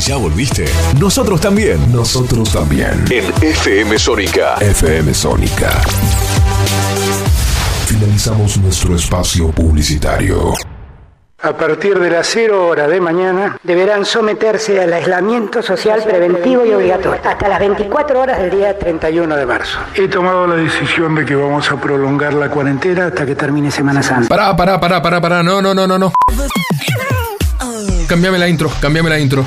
¿Ya volviste? Nosotros también. Nosotros también. En FM Sónica. FM Sónica. Finalizamos nuestro espacio publicitario. A partir de las 0 horas de mañana deberán someterse al aislamiento social preventivo y obligatorio hasta las 24 horas del día 31 de marzo. He tomado la decisión de que vamos a prolongar la cuarentena hasta que termine Semana Santa. Pará, pará, pará, pará, pará. No, no, no, no, no. Cambiame la intro, cambiame la intro.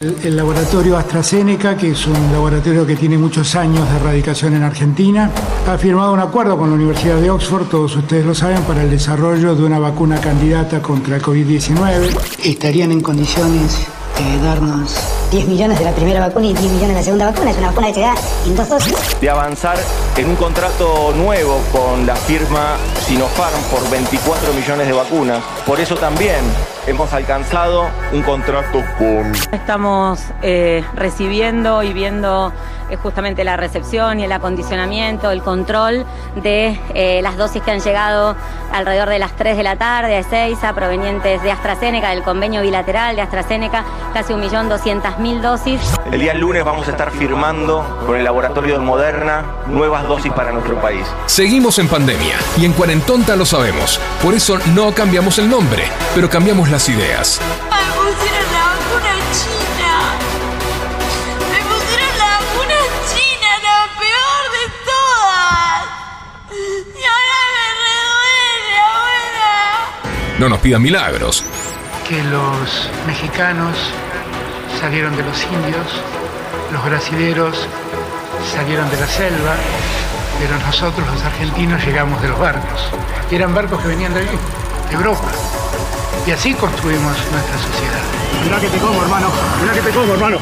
El, el laboratorio AstraZeneca, que es un laboratorio que tiene muchos años de erradicación en Argentina, ha firmado un acuerdo con la Universidad de Oxford, todos ustedes lo saben, para el desarrollo de una vacuna candidata contra el COVID-19. Estarían en condiciones de darnos 10 millones de la primera vacuna y 10 millones de la segunda vacuna. Es una vacuna que se da en dos dosis. de avanzar en un contrato nuevo con la firma Sinopharm por 24 millones de vacunas. Por eso también hemos alcanzado un contrato con Estamos eh, recibiendo y viendo eh, justamente la recepción y el acondicionamiento, el control de eh, las dosis que han llegado alrededor de las 3 de la tarde a Ezeiza, provenientes de AstraZeneca, del convenio bilateral de AstraZeneca, casi 1.200.000 dosis. El día lunes vamos a estar firmando con el laboratorio de Moderna nuevas dosis para nuestro país. Seguimos en pandemia y en Cuarentonta lo sabemos. Por eso no cambiamos el nombre, pero cambiamos las ideas. Me pusieron la vacuna china. Me pusieron la vacuna china, la peor de todas. Y ahora me reduele, abuela. No nos pidan milagros. que los mexicanos salieron de los indios, los brasileros salieron de la selva, pero nosotros los argentinos llegamos de los barcos. Y eran barcos que venían de allí, de Europa. Y así construimos nuestra sociedad. Mirá que te como, hermano. Mirá que te como, hermano.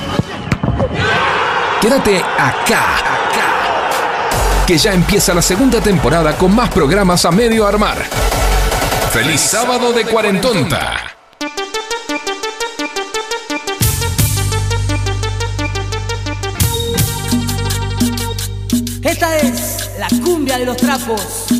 Quédate acá, acá. Que ya empieza la segunda temporada con más programas a medio armar. ¡Feliz sábado de Cuarentonta! De los trapos.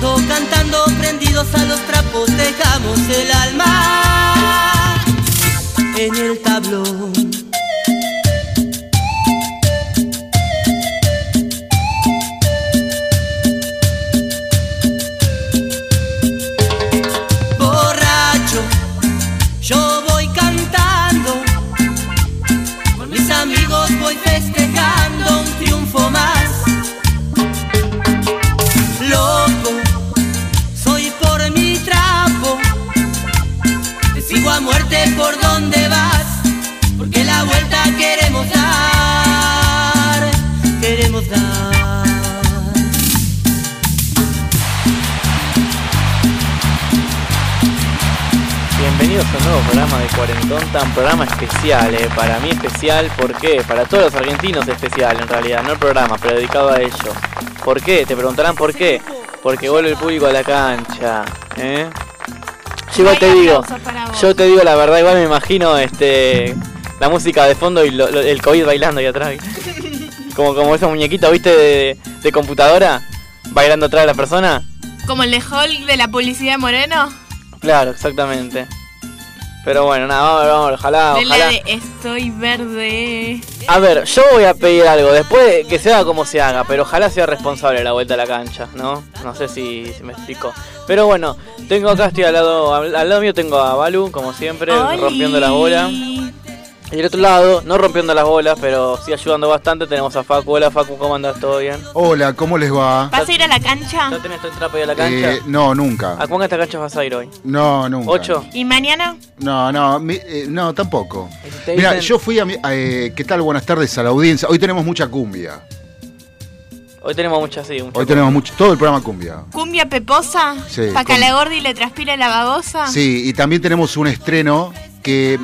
Cantando, prendidos a los trapos, dejamos el alma especial, eh, para mí especial, ¿por qué? Para todos los argentinos especial en realidad, no el programa, pero dedicado a ello. ¿Por qué? Te preguntarán por qué. Porque vuelve el público a la cancha, ¿eh? Yo igual te digo, yo te digo la verdad, igual me imagino este la música de fondo y lo- lo- el COVID bailando ahí atrás. Como, como esos muñequitos, ¿viste? De, de computadora, bailando atrás de la persona. Como el de Hulk de la policía Moreno. Claro, exactamente. Pero bueno, nada, vamos, vamos, ojalá, De la de estoy verde. A ver, yo voy a pedir algo, después de que se haga como se haga, pero ojalá sea responsable la vuelta a la cancha, ¿no? No sé si, si me explico. Pero bueno, tengo acá, estoy al lado, al, al lado mío tengo a Balu, como siempre, Oli. rompiendo la bola. Y del otro lado, no rompiendo las bolas, pero sí ayudando bastante, tenemos a Facu. Hola Facu, ¿cómo andas? ¿Todo bien? Hola, ¿cómo les va? ¿Vas a ir a la cancha? ¿No tenés todo el trapo ahí a la cancha? Eh, no, nunca. ¿A cuántas canchas vas a ir hoy? No, nunca. ¿Ocho? ¿Y mañana? No, no, mi- eh, no, tampoco. Mira, dicen- yo fui a mi. eh, ¿Qué tal? Buenas tardes a la audiencia. Hoy tenemos mucha cumbia. Hoy tenemos muchas, sí. Hoy tenemos mucho. Todo el programa cumbia. ¿Cumbia peposa? Sí, ¿Para que a la gordi le transpire la babosa? Sí, y también tenemos un estreno que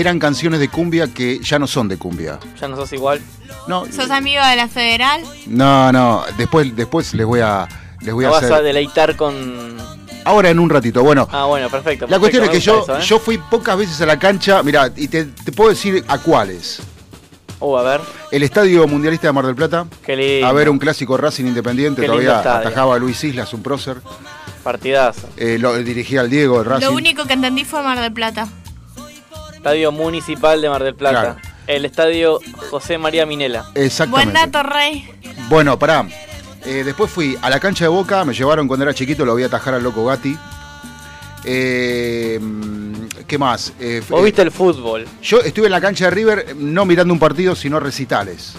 eran canciones de cumbia que ya no son de cumbia. Ya no sos igual. No, ¿Sos amigo de la federal? no, no. Después, después les voy a. Les voy No a vas hacer. a deleitar con... Ahora en un ratito. Bueno, Ah, bueno, perfecto. la cuestión es que yo, eso, yo fui pocas veces a la cancha. Mira, y te, te puedo decir a cuáles. ¿eh? Uh, a ver, El Estadio Mundialista de Mar del Plata. qué lindo. A ver un clásico Racing Independiente, Qué todavía atajaba a Luis Islas, un prócer. Partidazo. Eh, lo dirigía al Diego, el Racing. Lo único que entendí fue Mar del Plata. Estadio Municipal de Mar del Plata. Claro. El estadio José María Minela. Buen Exactamente. dato, Rey. Bueno, pará. Eh, después fui a la cancha de Boca, me llevaron cuando era chiquito, lo vi atajar al loco Gatti. Eh, ¿Qué más? Eh, ¿Vos eh, viste el fútbol? Yo estuve en la cancha de River, no mirando un partido, sino recitales.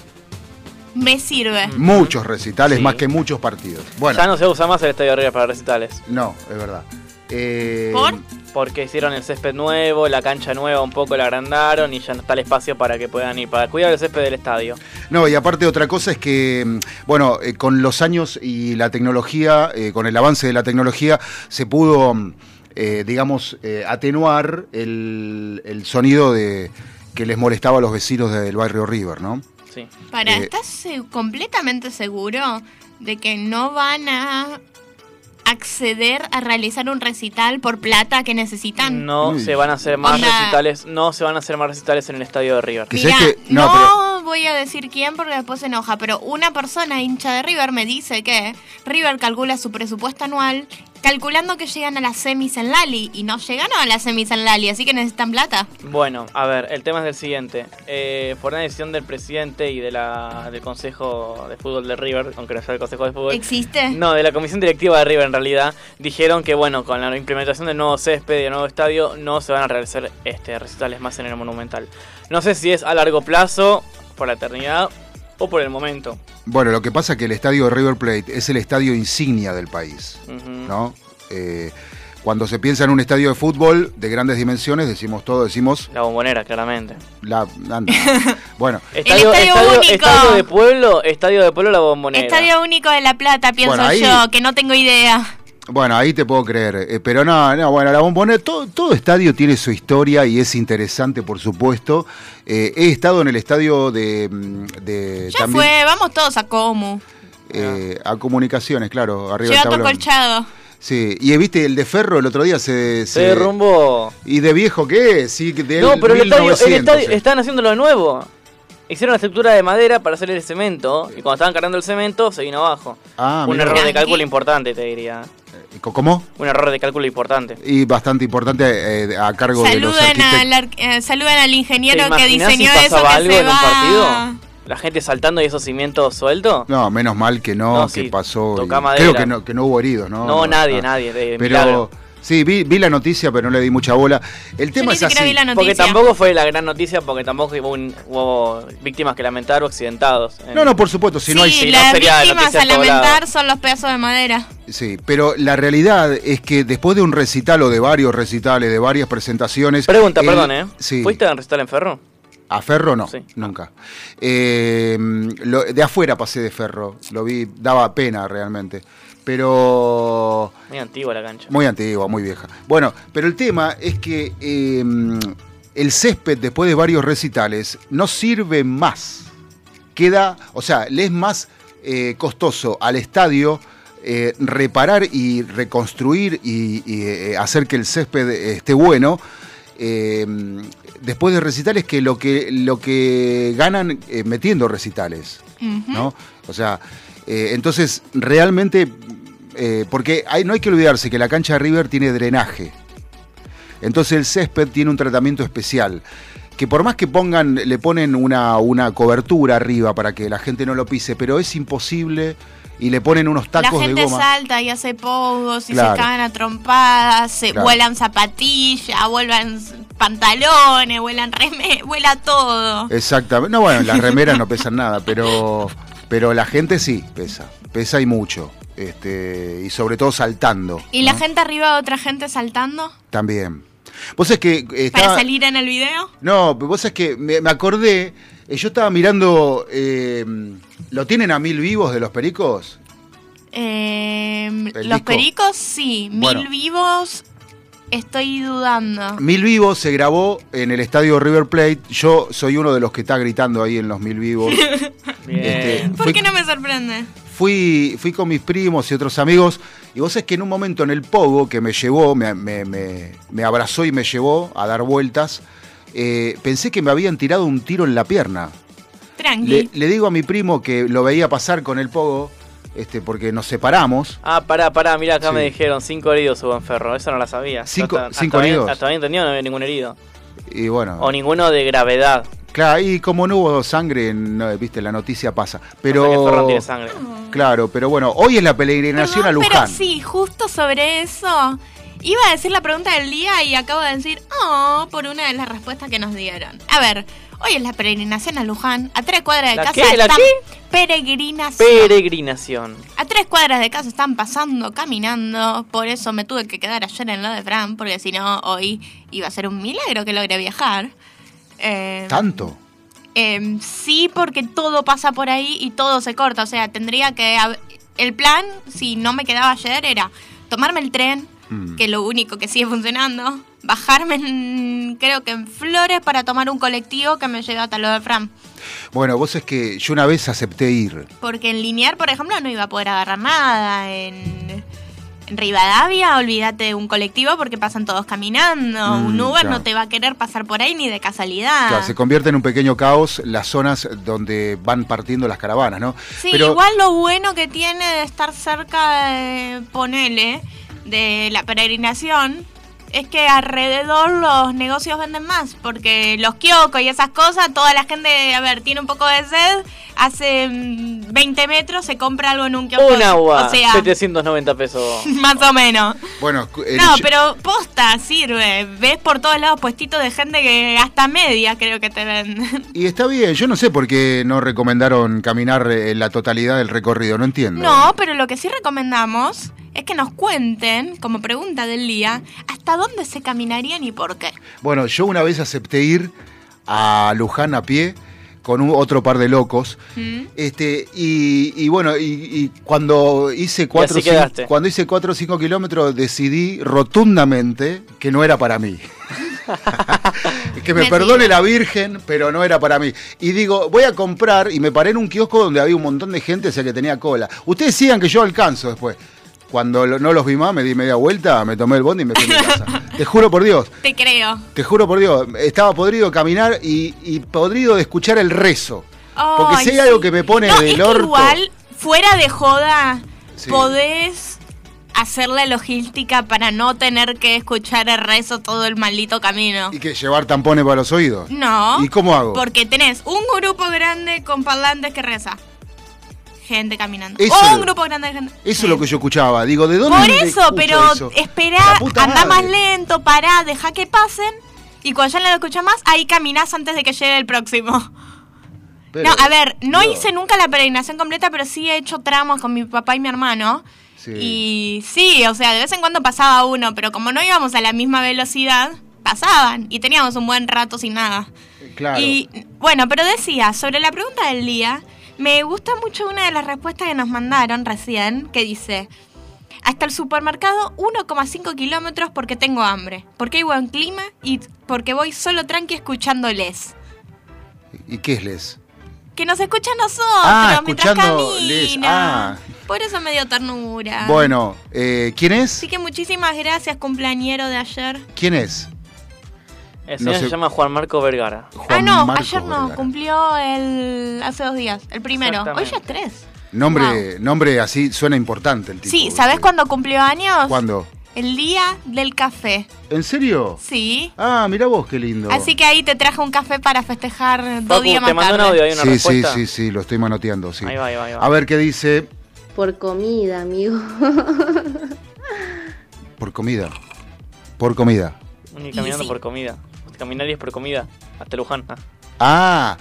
Me sirve. Muchos recitales, Sí. más que muchos partidos. Bueno, Ya no se usa más el estadio River para recitales. no, es verdad. Eh, ¿Por? Porque hicieron el césped nuevo, la cancha nueva un poco la agrandaron y ya no está el espacio para que puedan ir, para cuidar el césped del estadio. No, y aparte otra cosa es que, mm, bueno, eh, con los años y la tecnología, eh, con el avance de la tecnología, se pudo, mm, eh, digamos, eh, atenuar el, el sonido de que les molestaba a los vecinos del barrio River, ¿no? Sí. Para, Eh, ¿estás completamente seguro de que no van a acceder a realizar un recital por plata que necesitan? No Uy. se van a hacer más Onda. recitales, no se van a hacer más recitales en el estadio de River. Mirá, que- no, no, pero- voy a decir quién porque después se enoja, pero una persona hincha de River me dice que River calcula su presupuesto anual calculando que llegan a las semis en Lali y no llegaron a las semis en Lali, así que necesitan plata. Bueno, a ver, el tema es el siguiente. Eh, por una decisión del presidente y de la, del Consejo de Fútbol de River, aunque no sea el Consejo de Fútbol, ¿Existe? No, de la comisión directiva de River en realidad, dijeron que bueno, con la implementación del nuevo césped y del nuevo estadio no se van a realizar este recitales más en el Monumental. No sé si es a largo plazo, por la eternidad o por el momento. Bueno, lo que pasa es que el estadio de River Plate es el estadio insignia del país. ¿no? Eh, cuando se piensa en un estadio de fútbol de grandes dimensiones, decimos todo, decimos La bombonera, claramente. la... anda. bueno, Estadio, estadio estadio- único. estadio de pueblo, estadio de pueblo la bombonera. Estadio Único de La Plata, pienso Bueno, ahí- yo, que no tengo idea. Bueno, ahí te puedo creer, eh, pero no, no, bueno, la bombonera, todo, todo estadio tiene su historia y es interesante, por supuesto. Eh, he estado en el estadio de, mm, de Ya también, fue, vamos todos a Comu. eh, a comunicaciones, claro, arriba del Llegato tablón. colchado. Sí, y viste el de Ferro el otro día se, Se derrumbó. y de viejo qué es, sí, de No, pero el estadio, el 1900, estadio, eh. están haciéndolo de nuevo. Hicieron la estructura de madera para hacer el cemento y cuando estaban cargando el cemento se vino abajo. Ah, Un mirá. error de cálculo importante, te diría. ¿Cómo? Un error de cálculo importante. Y bastante importante eh, a cargo de los arquitectos. al, eh, saluden al ¿Te ingeniero que diseñó si eso pasaba que algo se en un partido? La gente saltando y esos cimientos sueltos. No, menos mal que no, No, que sí, pasó. y toca madera. creo que no, que no hubo heridos, ¿no? No, nadie, ah. nadie, de Pero milagro. Sí, vi, vi la noticia, pero no le di mucha bola. El tema ni es así. vi la Porque tampoco fue la gran noticia, porque tampoco hubo, un- hubo víctimas que lamentar o accidentados. en- No, no, por supuesto, si sí, no hay. si no las sería víctimas noticia a lamentar son los pedazos de madera. Sí, pero la realidad es que después de un recital o de varios recitales, de varias presentaciones. Pregunta, el- perdón, ¿eh? Sí. ¿Fuiste a recital en Ferro? ¿A Ferro no? Sí. Nunca. Eh, lo- de afuera pasé de Ferro. Lo vi, daba pena realmente. Pero. Muy antigua la cancha. Muy antigua, muy vieja. Bueno, pero el tema es que eh, el césped, después de varios recitales, no sirve más. Queda, o sea, le es más eh, costoso al estadio eh, reparar y reconstruir y, y, eh, hacer que el césped esté bueno. eh, después de recitales que lo que lo que ganan eh, metiendo recitales. ¿no? O sea, eh, entonces realmente, eh, porque hay, no hay que olvidarse que la cancha de River tiene drenaje. Entonces el césped tiene un tratamiento especial. Que por más que pongan, le ponen una, una cobertura arriba para que la gente no lo pise, pero es imposible y le ponen unos La tacos de gente goma. salta y hace pogos y Claro. se cagan a trompadas, se Claro. vuelan zapatillas, vuelan pantalones, vuelan reme, vuela todo. Exactamente. No, bueno, las remeras no pesan nada, pero, pero la gente sí pesa. Pesa y mucho. Este, y sobre todo saltando ¿Y la gente arriba de otra gente saltando? también. Vos es que ¿Para salir en el video? No, pero vos es que me, me acordé, eh, yo estaba mirando, eh, ¿lo tienen a mil vivos de los pericos? Eh, ¿El los disco? pericos sí, Bueno. mil vivos estoy dudando. Mil vivos se grabó en el estadio River Plate. Yo soy uno de los que está gritando ahí en los mil vivos. Este, ¿Por fui, qué no me sorprende? Fui, fui con mis primos y otros amigos. Y vos es que en un momento en el pogo que me llevó, me, me- me- me abrazó y me llevó a dar vueltas, eh, pensé que me habían tirado un tiro en la pierna. Tranqui. Le, le digo a mi primo que lo veía pasar con el pogo, este, porque nos separamos. Ah, pará, pará, mira, acá Sí. me dijeron cinco heridos hubo en Ferro, eso no la sabía. Cinco- Hasta- cinco hasta bien- heridos. Hasta bien entendido no había ningún herido. Y bueno. O ninguno de gravedad. Claro, y como no hubo sangre, no, viste, la noticia pasa. Pero. O sea que Ferro no tiene sangre. Claro, pero bueno, hoy es la peregrinación a Pero Luján. sí, justo sobre eso. Iba a decir la pregunta del día y acabo de decir, oh, por una de las respuestas que nos dieron. A ver, hoy es la peregrinación a Luján. A tres cuadras de ¿La casa qué? ¿La están qué? peregrinación. Peregrinación. a tres cuadras de casa están pasando, caminando. Por eso me tuve que quedar ayer en lo de Fran, porque si no, hoy iba a ser un milagro que logre viajar. Eh, ¿Tanto? eh, sí, porque todo pasa por ahí y todo se corta. O sea, tendría que. El plan, si no me quedaba ayer, era tomarme el tren, Mm. que es lo único que sigue funcionando, bajarme, en- creo que en Flores, para tomar un colectivo que me lleve hasta lo de Fran. Bueno, vos es que yo una vez acepté ir. Porque en Linear, por ejemplo, no iba a poder agarrar nada. En Rivadavia, olvídate de un colectivo porque pasan todos caminando. Mm, un Uber claro. no te va a querer pasar por ahí ni de casualidad. Claro, se convierte en un pequeño caos las zonas donde van partiendo las caravanas, ¿no? Sí, Pero igual lo bueno que tiene de estar cerca de Ponele, de la peregrinación, es que alrededor los negocios venden más, porque los kioscos y esas cosas, toda la gente, a ver, tiene un poco de sed, hace mm, 20 metros se compra algo en un kiosco. Un agua, O sea, 790 pesos. más o menos. Bueno, el- No, pero posta, sirve. Ves por todos lados puestitos de gente que hasta media creo que te venden. Y está bien, yo no sé por qué no recomendaron caminar eh, la totalidad del recorrido, no entiendo. No, pero lo que sí recomendamos es que nos cuenten, como pregunta del día, hasta dónde se caminarían y por qué. Bueno, yo una vez acepté ir a Luján a pie con un- otro par de locos. ¿Mm? Este, y, y bueno, y, y cuando hice cuatro, cinco- cuando hice 4 o 5 kilómetros decidí rotundamente que no era para mí. que me Me perdone la Virgen, pero no era para mí. Y digo, voy a comprar, y me paré en un kiosco donde había un montón de gente, o sea que tenía cola. Ustedes sigan que yo alcanzo después. Cuando lo- no los vi más, me di media vuelta, me tomé el bondi y me fui a mi casa. Te juro por Dios, Te creo. te juro por Dios, estaba podrido de caminar y, y podrido de escuchar el rezo. Porque si hay sí. algo que me pone No, del es orto. igual, fuera de joda, Sí. podés hacer la logística para no tener que escuchar el rezo todo el maldito camino. ¿Y que llevar tampones para los oídos? No. ¿Y cómo hago? Porque tenés un grupo grande con parlantes que reza. Gente caminando. Eso o un grupo grande de gente. Eso es lo que yo escuchaba. Digo, ¿de dónde Por eso, pero eso? esperá, anda más lento, pará, deja que pasen. Y cuando ya no lo escuchas más, ahí caminás antes de que llegue el próximo. Pero- no, a ver, no hice nunca la peregrinación completa, pero sí he hecho tramos con mi papá y mi hermano. Sí. Y sí, o sea, de vez en cuando pasaba uno, pero como no íbamos a la misma velocidad, pasaban y teníamos un buen rato sin nada. Claro. Y bueno, pero decía, sobre la pregunta del día, me gusta mucho una de las respuestas que nos mandaron recién, que dice, hasta el supermercado 1,5 kilómetros porque tengo hambre, porque hay buen clima y porque voy solo tranqui escuchándoles. ¿Y qué es les? Que nos escuchan nosotros Ah, mientras camina. Ah. Por eso me dio ternura. Bueno, eh, ¿quién es? Así que muchísimas gracias, cumpleañero de ayer. ¿Quién es? El No señor sé. se llama Juan Marco Vergara. ah, no, ayer no, Vergara. cumplió el hace dos días, el primero. Hoy ya es tres. Nombre, nombre así, suena importante el tipo. Sí, ¿sabés ¿viste? cuándo cumplió años? ¿Cuándo? el día del café. ¿En serio? Sí. Ah, mira vos, qué lindo. Así que ahí te traje un café para festejar dos días te más mandó un tarde. audio, hay una sí, respuesta. sí, sí, sí, lo estoy manoteando, sí. Ahí va, ahí va, ahí va. A ver qué dice Por comida, amigo. por comida. Por comida. Ni caminando por comida. Caminar y es por comida. Hasta Luján. ah. Ah,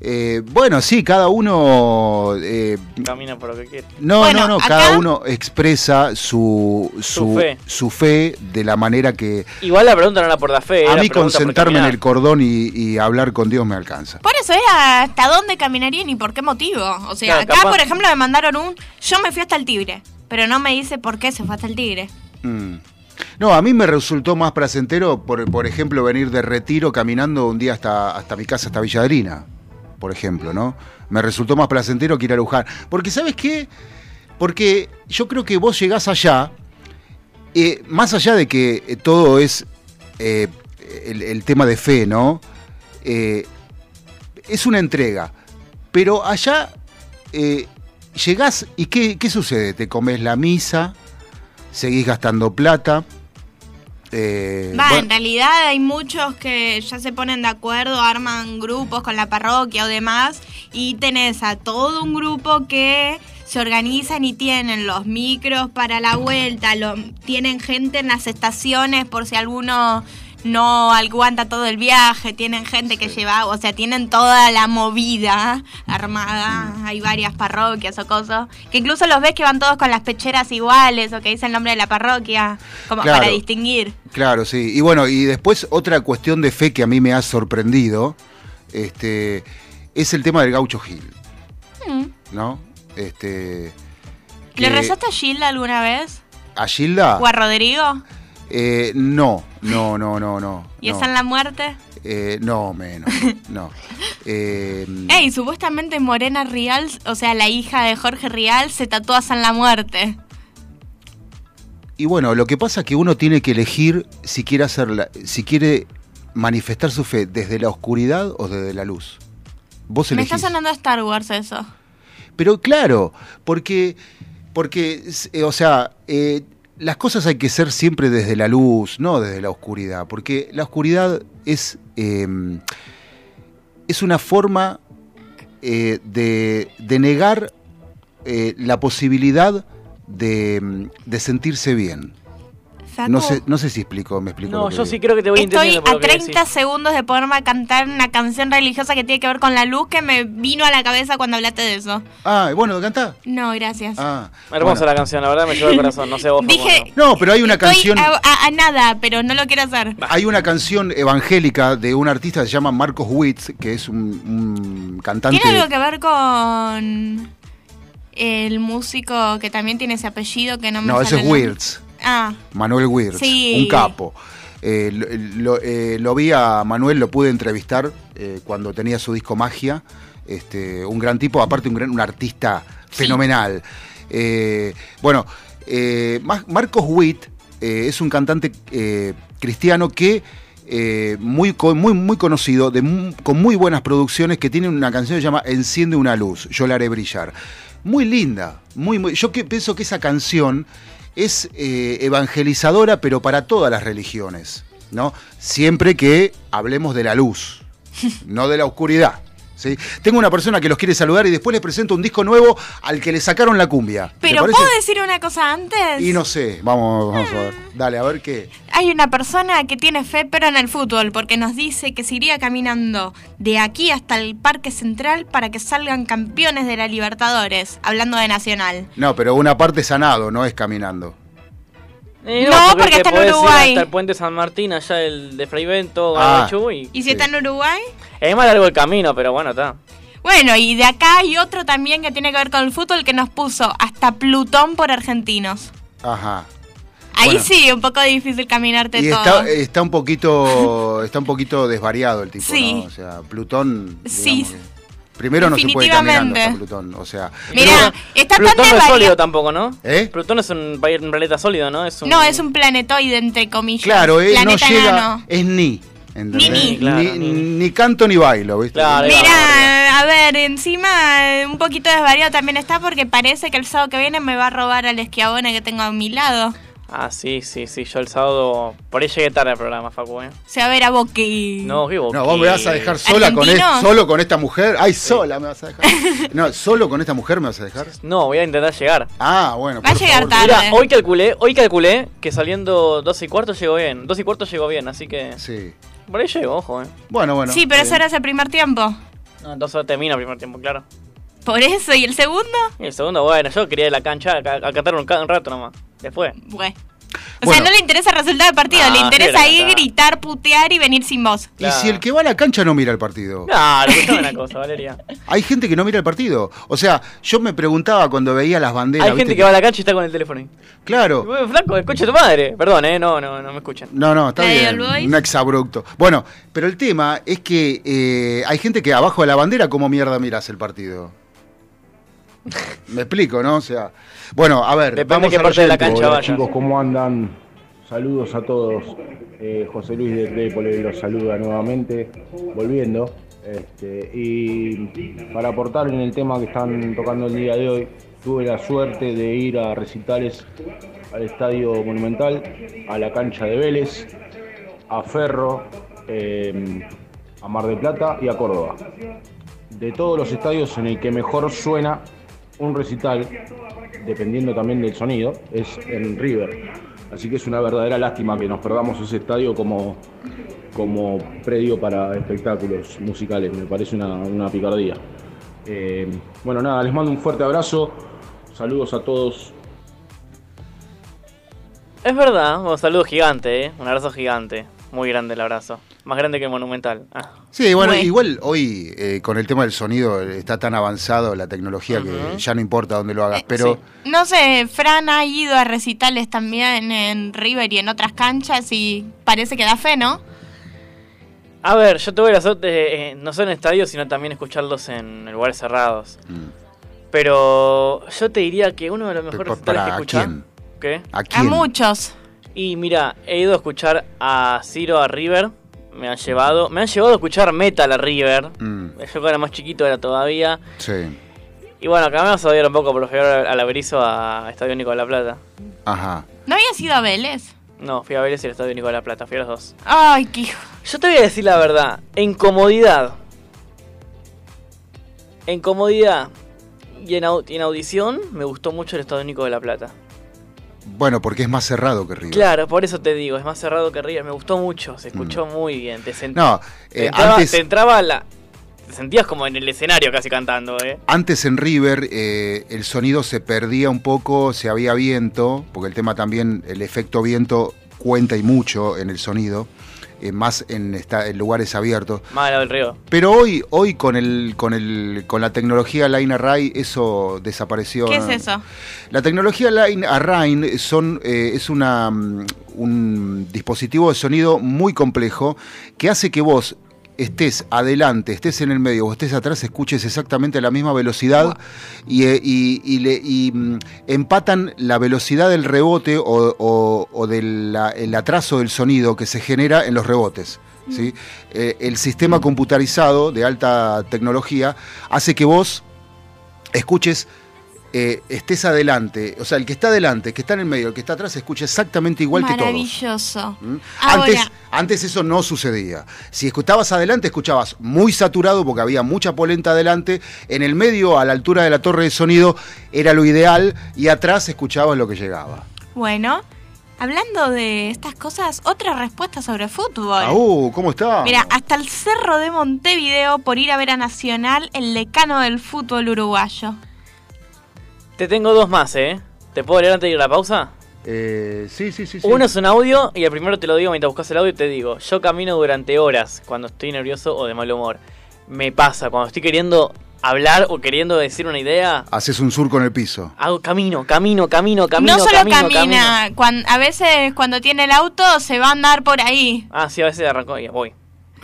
eh, bueno, sí, cada uno... eh, Camina por lo que quiere. no, Bueno, no, no, acá- cada uno expresa su, su, Su fe. su fe de la manera que... Igual la pregunta no era por la fe. A mí con pregunta por sentarme en el cordón y, y hablar con Dios me alcanza. Por eso era hasta dónde caminarían y por qué motivo. O sea, Claro, acá, capaz- por ejemplo, me mandaron un. Yo me fui hasta el Tigre, pero no me dice por qué se fue hasta el Tigre. Mm. No, a mí me resultó más placentero, por, ejemplo, venir de retiro caminando un día hasta, hasta mi casa, hasta Villadrina, por ejemplo, ¿no? Me resultó más placentero que ir a Luján. Porque, ¿sabes qué? Porque yo creo que vos llegás allá, eh, más allá de que eh, todo es eh, el, tema de fe, ¿no? Es una entrega. Pero allá llegás y ¿qué, ¿qué sucede? Te comes la misa, seguís gastando plata. eh, Va, bueno, en realidad hay muchos que ya se ponen de acuerdo, arman grupos con la parroquia o demás, y tenés a todo un grupo que se organizan y tienen los micros para la vuelta, lo, tienen gente en las estaciones por si alguno no aguanta todo el viaje, tienen gente que lleva, o sea, tienen toda la movida armada, hay varias parroquias o cosas, que incluso los ves que van todos con las pecheras iguales o que dicen el nombre de la parroquia, como Claro. para distinguir. Claro, sí. Y bueno, y después otra cuestión de fe que a mí me ha sorprendido este, es el tema del gaucho Gil, Mm. ¿no? Este, ¿Le rezaste a Gilda alguna vez? ¿A Gilda? ¿O a Rodrigo? Eh, no, no, no, no, no. ¿Y no. esa en la muerte? Eh, no, menos, no. Eh, Ey, supuestamente Morena Rial, o sea, la hija de Jorge Rial, se tatuó a San la Muerte. y bueno, lo que pasa es que uno tiene que elegir si quiere hacerla, si quiere manifestar su fe desde la oscuridad o desde la luz. Vos Me elegís. está sonando a Star Wars eso. Pero claro, porque, porque eh, o sea, eh, las cosas hay que ser siempre desde la luz, no desde la oscuridad, porque la oscuridad es, eh, es una forma eh, de, de negar eh, la posibilidad de, de sentirse bien. Facu, No sé, no sé si explico, me explico. No, lo que yo digo. sí creo que te voy Estoy entendiendo por a que 30 decís. segundos de poderme cantar una canción religiosa que tiene que ver con la luz que me vino a la cabeza cuando hablaste de eso. Ah, bueno, cantá. No, gracias. Ah, Hermosa bueno. la canción, la verdad me lleva el corazón. No sé vos, Dije, Facundo. No, pero hay una estoy canción. a, a- a nada, pero no lo quiero hacer. Hay una canción evangélica de un artista que se llama Marcos Witt, que es un, un cantante. ¿Tiene algo que ver con el músico que también tiene ese apellido que no me No, sale ese es? Wirtz, Ah, Manuel Wirtz, Sí. un capo. Eh, lo, lo- eh, lo vi a Manuel, lo pude entrevistar eh, cuando tenía su disco Magia. Este, un gran tipo, aparte un, gran, un artista fenomenal. Eh, bueno, eh, Ma- Marcos Witt eh, es un cantante eh, cristiano que eh, muy, muy, muy conocido, de con muy buenas producciones, que tiene una canción que se llama Enciende una luz, yo la haré brillar. Muy linda, muy, muy. Yo que pienso que esa canción es eh, evangelizadora, pero para todas las religiones, ¿no? Siempre que hablemos de la luz, no de la oscuridad. ¿Sí? Tengo una persona que los quiere saludar y después les presento un disco nuevo al que le sacaron la cumbia. ¿Te pero? ¿puedo decir una cosa antes? Y no sé, vamos, vamos a ver. Dale, a ver qué. Hay una persona que tiene fe pero en el fútbol porque nos dice que se iría caminando de aquí hasta el Parque Central para que salgan campeones de la Libertadores, hablando de Nacional. No, pero una parte sanado, no es caminando. Eh, No, porque está en ir Uruguay. hasta el puente San Martín, allá el de Fray Bento, Ah. Y... ¿Y si está en Uruguay? Es más largo el camino, pero bueno, está. Bueno, y de acá hay otro también que tiene que ver con el fútbol que nos puso hasta Plutón por argentinos. Ajá. Ahí Bueno. sí, un poco difícil caminarte Y todo. está, está un poquito está un poquito desvariado el tipo, Sí. ¿no? O sea, Plutón. Sí. que- Primero no se puede caminando hasta. Plutón, o sea. Mira, está tan Plutón no es sólido tampoco, ¿no? ¿Eh? Plutón es un, un planeta sólido, ¿no? Es un... No, es un planetoide, entre comillas. Claro, eh, no Planeta llega, enano. es ni. Ni, ni. Claro, ni, ni canto ni bailo, ¿viste? Claro. Mira, a ver, encima eh, un poquito desvariado también está porque parece que el sábado que viene me va a robar al esquiabone que tengo a mi lado. Ah, sí, sí, sí. Yo el sábado. Por ahí llegué tarde al programa, Facu, ¿eh? Se va a ver a Boqui. No, qué No, vos me vas a dejar sola con, es- solo con esta mujer. Ay, sola me vas a dejar. No, solo con esta mujer me vas a dejar. No, voy a intentar llegar. Ah, bueno. Va a llegar favor. tarde. Mira, hoy calculé, hoy calculé que saliendo 12 y cuarto llegó bien. 12 y cuarto llegó bien, así que. Sí. Por ahí llego, ojo, eh. Bueno, bueno. sí, pero eso era ese primer tiempo. No, entonces termina el primer tiempo, claro. Por eso, ¿y el segundo? Y el segundo, bueno, yo quería ir a la cancha a, a cantar un, un rato nomás. Después. Bueno. O Bueno. sea, no le interesa el resultado del partido, le interesa cantar. gritar, putear y venir sin voz. Y si el que va a la cancha no mira el partido. Claro, escuchame una cosa, Valeria. Hay gente que no mira el partido. O sea, yo me preguntaba cuando veía las banderas. Hay ¿viste? gente que va a la cancha y está con el teléfono ahí. Claro. Flaco, escucha tu madre. Perdón, eh, no, no, no me escuchan. No, no, está ¿La de bien. Un exabrupto. Bueno, pero el tema es que eh, hay gente que abajo de la bandera, ¿cómo mierda miras el partido? Me explico, ¿no? O sea, bueno, a ver, Depende vamos qué al parte de la cancha Hola chicos, ¿cómo andan? Saludos a todos. Eh, José Luis de Trépole los saluda nuevamente, volviendo. Este, y para aportar en el tema que están tocando el día de hoy, tuve la suerte de ir a recitales al Estadio Monumental, a la cancha de Vélez, a Ferro, eh, a Mar del Plata y a Córdoba. De todos los estadios en el que mejor suena un recital, dependiendo también del sonido, es en River. Así que es una verdadera lástima que nos perdamos ese estadio como, como predio para espectáculos musicales. Me parece una, una picardía. Eh, bueno, nada, les mando un fuerte abrazo. Saludos a todos. Es verdad, un saludo gigante, eh. Un abrazo gigante. Muy grande el abrazo. Más grande que el Monumental. Ah. Sí, bueno, igual hoy eh, con el tema del sonido eh, está tan avanzado la tecnología que ya no importa dónde lo hagas, pero No sé, Fran ha ido a recitales también en River y en otras canchas y parece que da fe, ¿no? A ver, yo tuve la suerte, de, eh, no solo en estadios, sino también escucharlos en lugares cerrados. Pero yo te diría que uno de los mejores Pero, recitales que. ¿Qué? ¿a A quién? muchos. Y mira, he ido a escuchar a Ciro a River. Me han llevado. Me han llevado a escuchar metal a River. Mm, Yo cuando era más chiquito era todavía. sí. Y bueno, acá me vas a odiar un poco, pero fui a ver al Averizo a Estadio Único de la Plata. Ajá. ¿No había sido a Vélez? No, fui a Vélez y al Estadio Único de la Plata, fui a los dos. Ay, qué hijo. Yo te voy a decir la verdad, en comodidad. En comodidad y en, au- y en audición me gustó mucho el Estadio Único de la Plata. Bueno, porque es más cerrado que River. Claro, por eso te digo, es más cerrado que River, me gustó mucho, se escuchó muy bien, te sent- Mm. Te eh, entraba, antes, te entraba la... Te sentías como en el escenario casi cantando, ¿eh? antes en River eh, el sonido se perdía un poco, se había viento, porque el tema también, el efecto viento cuenta y mucho en el sonido, eh, más en, esta- en lugares abiertos. Más del río. Pero hoy, hoy con el, con el, con la tecnología Line Array, eso desapareció. ¿Qué ¿no? es eso? La tecnología Line Array son, eh, es una, mm, un dispositivo de sonido muy complejo que hace que vos estés adelante, estés en el medio o estés atrás, escuches exactamente a la misma velocidad y, eh, y- y le- y, mm, empatan la velocidad del rebote o, o- o del el atraso del sonido que se genera en los rebotes. ¿sí? Eh, el sistema computarizado de alta tecnología hace que vos escuches, eh, estés adelante, o sea, el que está adelante, el que está en el medio, el que está atrás, escucha exactamente igual que todos. Maravilloso. ¿Mm? Ahora, Antes, antes eso no sucedía. Si escuchabas adelante, escuchabas muy saturado porque había mucha polenta adelante. En el medio, a la altura de la torre de sonido, era lo ideal. Y atrás escuchabas lo que llegaba. bueno, hablando de estas cosas, otra respuesta sobre fútbol. Ah, uh, ¿cómo está? Mira, hasta el cerro de Montevideo por ir a ver a Nacional, el decano del fútbol uruguayo. Te tengo dos más, ¿eh? ¿Te puedo leer antes de ir a la pausa? Eh, sí, sí, sí. sí. Uno es un audio y el primero te lo digo mientras buscas el audio y te digo, yo camino durante horas cuando estoy nervioso o de mal humor. Me pasa, cuando estoy queriendo hablar o queriendo decir una idea, Haces un surco en el piso. hago camino, camino, camino, camino, no solo camino, camina, camino. cuan- a veces cuando tiene el auto se va a andar por ahí. Ah, sí, a veces arrancó y voy.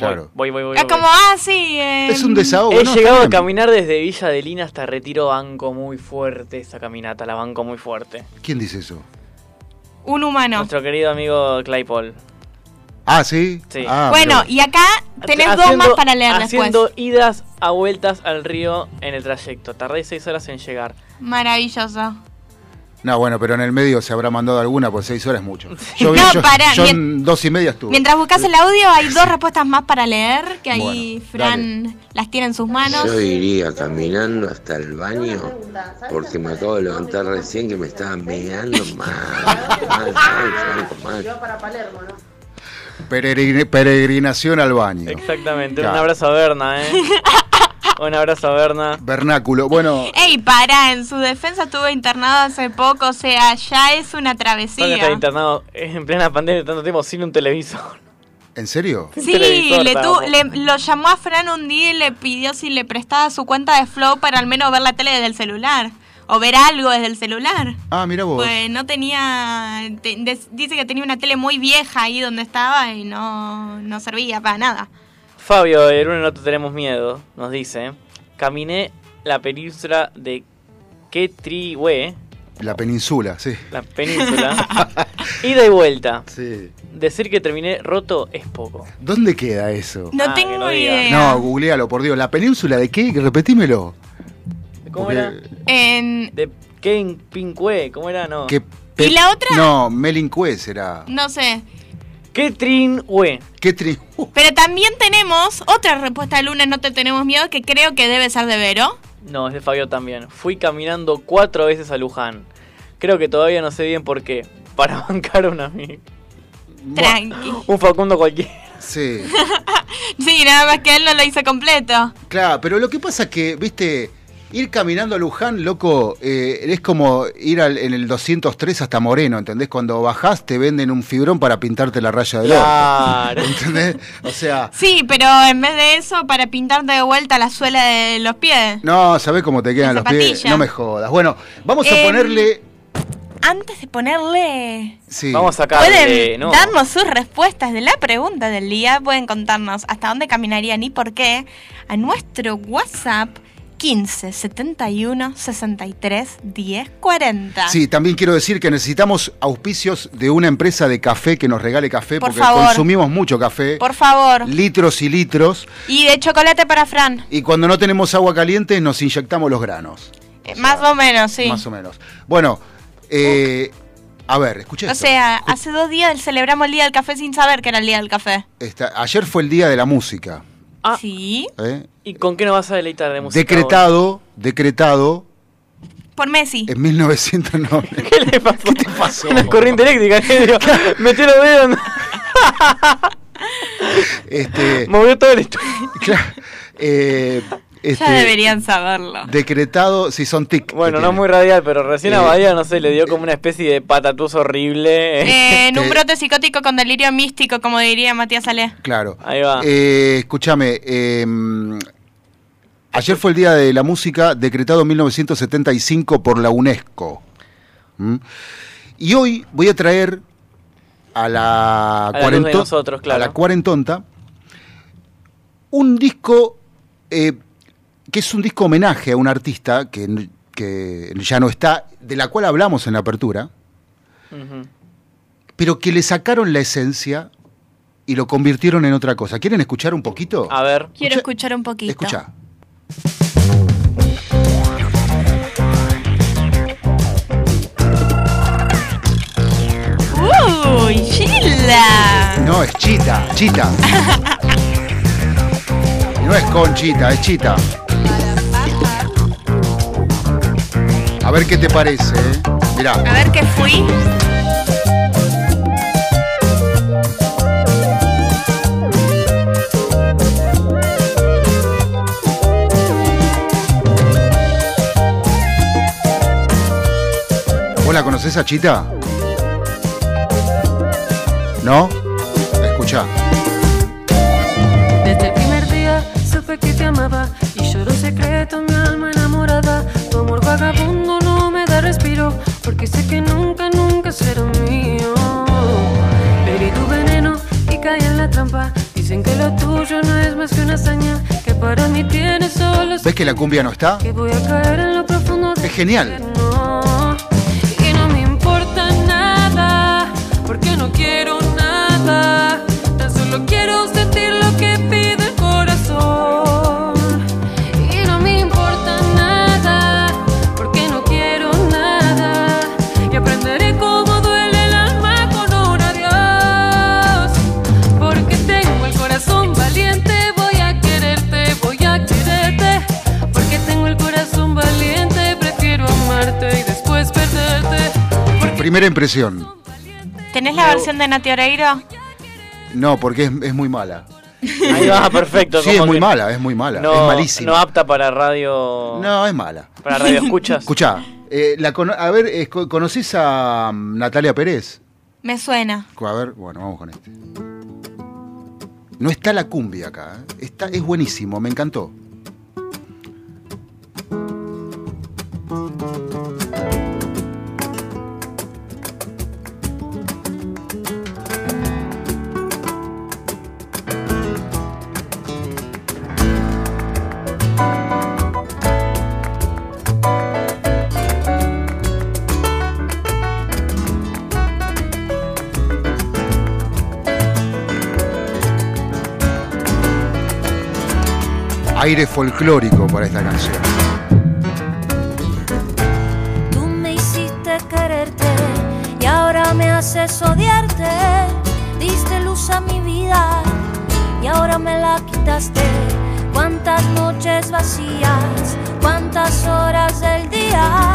Claro. Voy, voy, voy. Es voy. como, ah, sí. eh, Es un desahogo. He ¿no? llegado a caminar desde Villa de Lina hasta Retiro Banco muy fuerte esa caminata, la banco muy fuerte. ¿Quién dice eso? Un humano. Nuestro querido amigo Claypole. Ah, sí. Sí. Ah, bueno, y acá tenés dos Haciendo- más para leer Haciendo después. idas a vueltas al río en el trayecto. Tardé seis horas en llegar. Maravilloso. No, bueno, pero en el medio se habrá mandado alguna, pues seis horas es mucho. Yo, No, yo- pará, yo en dos y media estuve. Mientras buscas el audio, hay dos respuestas más para leer, que ahí Bueno, Fran las tiene en sus manos. Yo iría caminando hasta el baño porque me acabo de levantar recién que me estaba meando mal. mal, mal, mal. para Palermo, ¿no? Peregrin- peregrinación al baño. Exactamente. Un abrazo a Berna, ¿eh? Un abrazo a Berna. Vernáculo. Bueno, Ey, para, en su defensa estuvo internado hace poco, o sea, ya es una travesía. está internado en plena pandemia tanto tiempo sin un televisor. ¿en serio? Sí, le, tu- le- lo llamó a Fran un día y le pidió si le prestaba su cuenta de Flow para al menos ver la tele desde el celular. O ver algo desde el celular. Ah, mira vos. Pues no tenía. te- dice que tenía una tele muy vieja ahí donde estaba y no, no servía para nada. Fabio, el lunes no te tenemos miedo, nos dice. Caminé la península de Quetrihue, La península, sí. la península, ida y vuelta. Sí. Decir que terminé roto es poco. ¿Dónde queda eso? No Ah, tengo no idea. No, googlealo, por Dios. ¿La península de qué? Repetímelo. ¿Cómo Porque- era? En, De Ken Pincue, ¿cómo era? No. que ¿Y la otra? No, Melincue será. no sé. Quetrinhue. ¿Qué tri... Pero también tenemos otra respuesta del lunes, no te tenemos miedo, que creo que debe ser de Vero. No, es de Fabio también. Fui caminando cuatro veces a Luján. Creo que todavía no sé bien por qué. Para bancar a un amigo. Tranqui. Un Facundo cualquiera. Sí. Sí, nada más que él no lo hizo completo. Claro, pero lo que pasa es que, viste, ir caminando a Luján, loco, eh, es como ir al- en el 203 hasta Moreno, ¿entendés? Cuando bajás te venden un fibrón para pintarte la raya del orto. Claro. ¿Entendés? O sea, Sí, pero en vez de eso, para pintarte de vuelta la suela de los pies. no, ¿sabés cómo te quedan los pies? No me jodas. Bueno, vamos a Em, ponerle... Antes de ponerle... Sí. Vamos a sacarle. Pueden No. darnos sus respuestas de la pregunta del día. Pueden contarnos hasta dónde caminarían y por qué a nuestro WhatsApp 15 71 63 10 40. Sí, también quiero decir que necesitamos auspicios de una empresa de café que nos regale café, Por porque favor. consumimos mucho café, Por favor. litros y litros, Y de chocolate para Fran. y cuando no tenemos agua caliente nos inyectamos los granos. Eh, más o menos, sí. Más o menos. Bueno, eh, a ver, escuché O esto. sea, hace dos días celebramos el Día del Café sin saber que era el Día del Café. Esta- ayer fue el día de la música. Ah, Sí. ¿eh? ¿Y con qué nos vas a deleitar de música? Decretado, decretado Por Messi. en 1990. hoy? ¿Qué le pasó? ¿Qué te pasó? La corriente eléctrica. Metió los dedos. este, Movió todo el estudio. claro, eh, este, ya deberían saberlo. Decretado, si son tic. Bueno, no muy radial, pero recién Eh, a Badía, no sé, le dio como una especie de patatús horrible. Eh, en un Este- brote psicótico con delirio místico, como diría Matías Ale. Claro. Ahí va. Eh, escúchame, eh, ayer fue el Día de la Música, decretado en 1975 por la UNESCO. ¿Mm? Y hoy voy a traer a la, A la nosotros, claro. a la cuarentonta un disco eh, que es un disco homenaje a un artista que, ya no está, de la cual hablamos en la apertura, pero que le sacaron la esencia y lo convirtieron en otra cosa. ¿Quieren escuchar un poquito? A ver. Quiero Escucha- escuchar un poquito. Escucha. ¡Uy, Chila! No, es Chita, Chita. no es Conchita, es Chita. Ver qué te parece, ¿eh? Mirá. A ver qué fui. ¿Vos la conocés a Chita? ¿No? No es más que una hazaña que para mí tiene solo ¿Ves que la cumbia no está? que voy a caer en lo profundo de Es genial. no, primera impresión. ¿Tenés la versión de Nati Oreiro? No, porque es, es muy mala. Ahí va, perfecto. Sí, es muy que mala, es muy mala. No, es malísima. No apta para radio. No, es mala. Para radio escuchas. Escuchá, eh, la cono- a ver, eh, co- ¿conoces a mm, Natalia Pérez? Me suena. A ver, bueno, vamos con este. No está la cumbia acá, ¿eh? está, es buenísimo, me encantó. Aire folclórico para esta canción. Tú me hiciste quererte y ahora me haces odiarte. Diste luz a mi vida y ahora me la quitaste. Cuántas noches vacías, cuántas horas del día.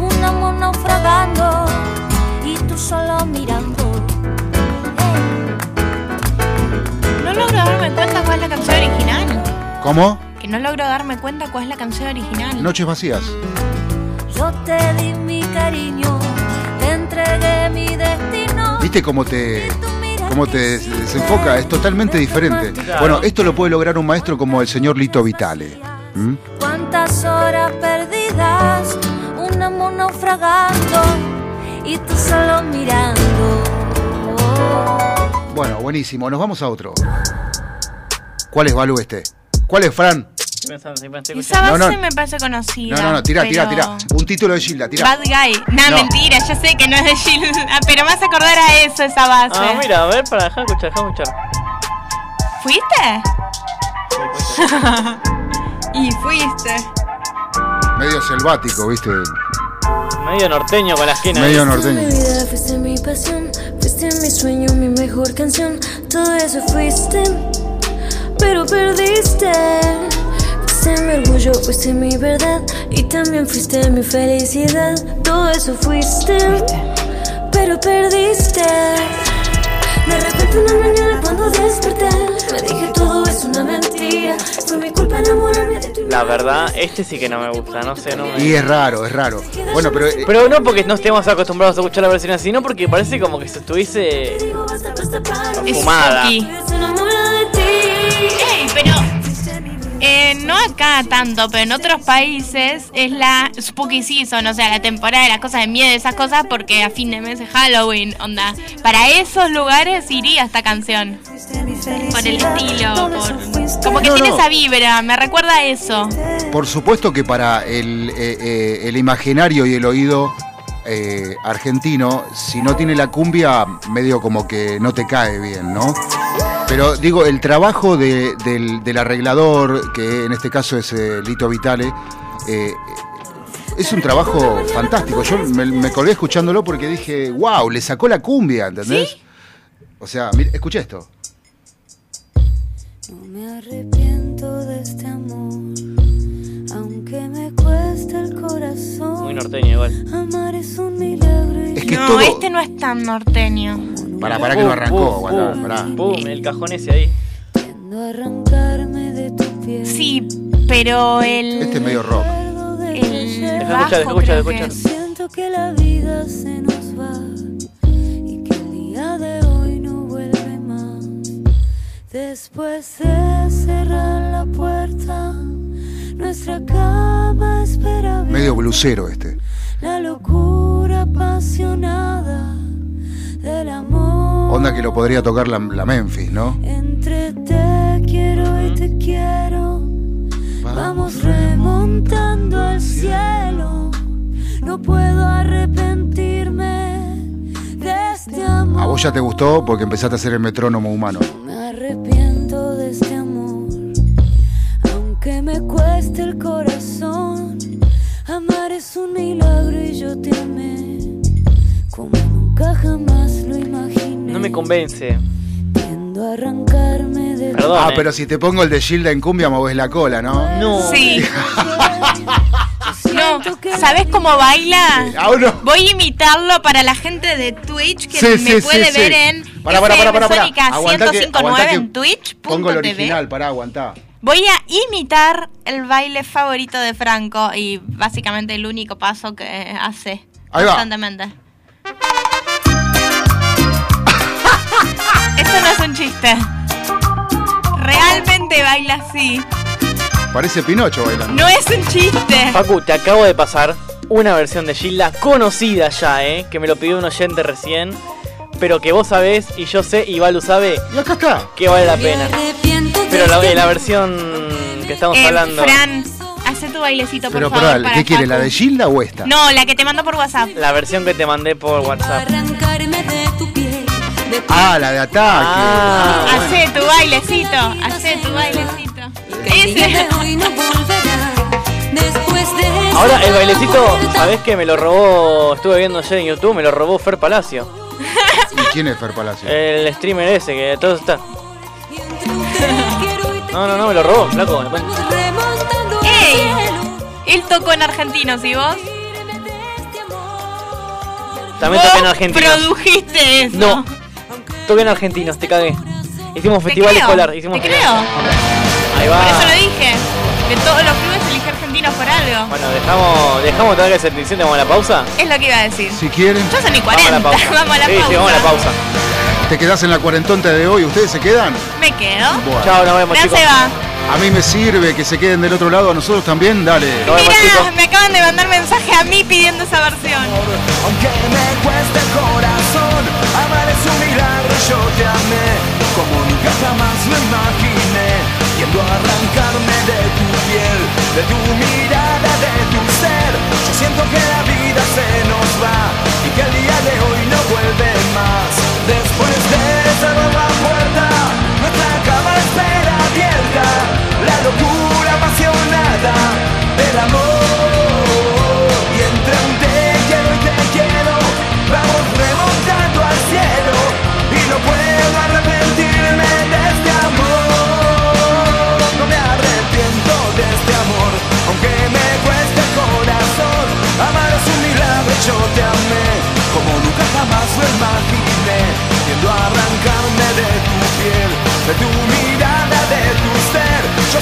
Un amor naufragando y tú solo mirando. No logro darme cuenta cuál es la canción original. ¿Cómo? Que no logro darme cuenta cuál es la canción original. Noches vacías. Yo te di mi cariño, te entregué mi destino. ¿Viste cómo te, cómo te des- desenfoca? Es totalmente diferente. Claro. Bueno, esto lo puede lograr un maestro como el señor Lito Vitale. ¿Mm? Cuántas horas perdidas, un amor naufragando y tú solo mirando. Bueno, buenísimo. Nos vamos a otro. ¿Cuál es Balú este? ¿Cuál es Fran? Esa No, base no. me parece conocida. No, no, no, tira, tira, pero- tira. Un título de Gilda, tira. Bad Guy. No, No. mentira, yo sé que no es de Jill. Ah, pero me hace acordar a eso, esa base. Ah, mira, a ver, para dejar escuchar, dejar escuchar. ¿Fuiste? y fuiste. Medio selvático, ¿viste? Medio norteño con la esquina. Medio norteño. Mi vida fuiste mi pasión, fuiste mi sueño, mi mejor canción. Todo eso fuiste, pero perdiste. Fuiste mi orgullo, fuiste mi verdad y también fuiste mi felicidad. Todo eso fuiste, pero perdiste. De repente una mañana cuando desperté, me dije todo es una mentira. Fue mi culpa enamorarme de tu La verdad, este sí que no me gusta, no sé, no me... Y es raro, es raro. Bueno, pero eh, Pero no porque no estemos acostumbrados a escuchar la versión así, no porque parece como que se estuviese Es fumada. Pero eh, no acá tanto, pero en otros países es la Spooky Season, o sea, la temporada de las cosas de miedo, esas cosas, porque a fin de mes es Halloween, onda. Para esos lugares iría esta canción. Por el estilo, por... como que No, tiene no. esa vibra, me recuerda a eso. por supuesto que para el, eh, eh, el imaginario y el oído eh, argentino, si no tiene la cumbia, medio como que no te cae bien, ¿no? Pero digo, el trabajo de- del, del arreglador, que en este caso es eh, Lito Vitale, eh, es un trabajo fantástico. Yo me, me colgué escuchándolo porque dije, wow, le sacó la cumbia, ¿entendés? O sea, mira, escucha esto. No me arrepiento de este amor, corazón. Muy norteño igual. Amar es un milagro. Es que no, todo- este no es tan norteño. Pará, pará que no arrancó. aguantá, pará. Pum, el cajón ese ahí. no arrancarme de tu piel. Sí, pero el... Este es medio rock. El Deja escuchar, deja escuchar, escuchar. Siento que la vida se nos va y que el día de hoy no vuelve más. Después de cerrar la puerta, nuestra cama espera Medio blusero este. la locura apasionada del amor. Onda que lo podría tocar la, la Memphis, ¿no? Entre te quiero y te quiero, vamos remontando al cielo. No puedo arrepentirme de este amor. A vos ya te gustó porque empezaste a hacer el metrónomo humano. Me arrepiento me cueste el corazón. Amar es un milagro y yo te amé como nunca jamás lo imaginé. No me convence. Tiendo a arrancarme de Perdón. Ah, eh. pero si te pongo el de Gilda en cumbia, moves la cola, ¿no? No. Sí. No, No, ¿sabes cómo baila? Aún no. Voy a imitarlo para la gente de Twitch que Sí, me sí, puede sí, ver sí. en pará, pará. Sónica Aguantá que- 1059 aguantá que en Twitch. Pongo el punto TV. original, pará, aguantá. Voy a imitar el baile favorito de Franco y básicamente el único paso que hace Ahí va. constantemente. Eso no es un chiste. Realmente baila así. Parece Pinocho bailando. No es un chiste. Facu, te acabo de pasar una versión de Gilda conocida ya, ¿eh? Que me lo pidió un oyente recién. Pero que vos sabés y yo sé y Valu sabe. Y acá está. Que vale la pena. Pero la, la versión que estamos Eh, hablando. Fran, hace tu bailecito, por Pero, favor. pero, para ¿qué quiere? ¿La de Gilda o esta? No, la que te mando por WhatsApp. La versión que te mandé por WhatsApp. Ah, la de ataque. Ah, Hacé tu bailecito, hacé tu bailecito. Ese. Ahora el bailecito, ¿sabés que me lo robó? Estuve viendo ayer en YouTube, me lo robó Fer Palacio. ¿Y quién es Fer Palacio? El streamer ese que todo está. No, no, no, me lo robó, flaco. ¡Ey! Él tocó en Argentinos y vos. También toqué en Argentina. produjiste eso. No, toqué en Argentinos, te cagué. Hicimos festival creo, escolar. Hicimos Te creo. Ahí Por va. eso lo dije. De todos los clubes Argentinos por algo. Bueno, dejamos, dejamos toda esa edición, vamos a la pausa. Es lo que iba a decir. Si quieren, Yo soy ni Vamos a 40. la pausa. Vamos a la sí, pausa. sí, vamos a la pausa. te quedás en la cuarentonta de hoy. ¿Ustedes se quedan? Me quedo. Bueno. Chao, nos vemos, chicos. se va. A mí me sirve que se queden del otro lado. A nosotros también. Dale. Nos vemos, Mirá, chicos. me acaban de mandar mensaje a mí pidiendo esa versión. Aunque me cueste el corazón, amar es un milagro, yo te amé como nunca jamás lo imaginé. Yendo a arrancarme de tu piel, de tu mirada, de tu ser. Yo siento que la vida se nos va y que el día de hoy no vuelve más.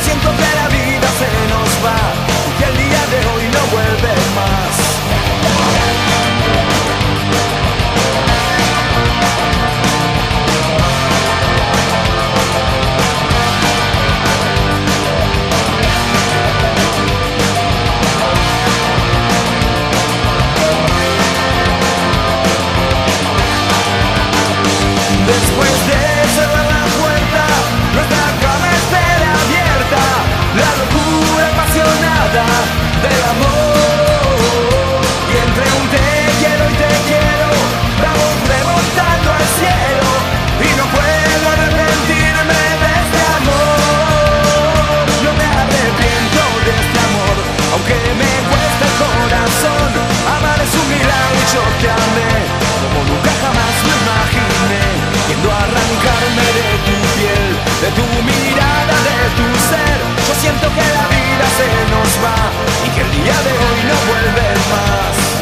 Siento que la vida se nos va, que el día de hoy no vuelve más. Amé, como nunca jamás lo imaginé. Yendo a arrancarme de tu piel, de tu mirada, de tu ser. Yo siento que la vida se nos va y que el día de hoy no vuelve más.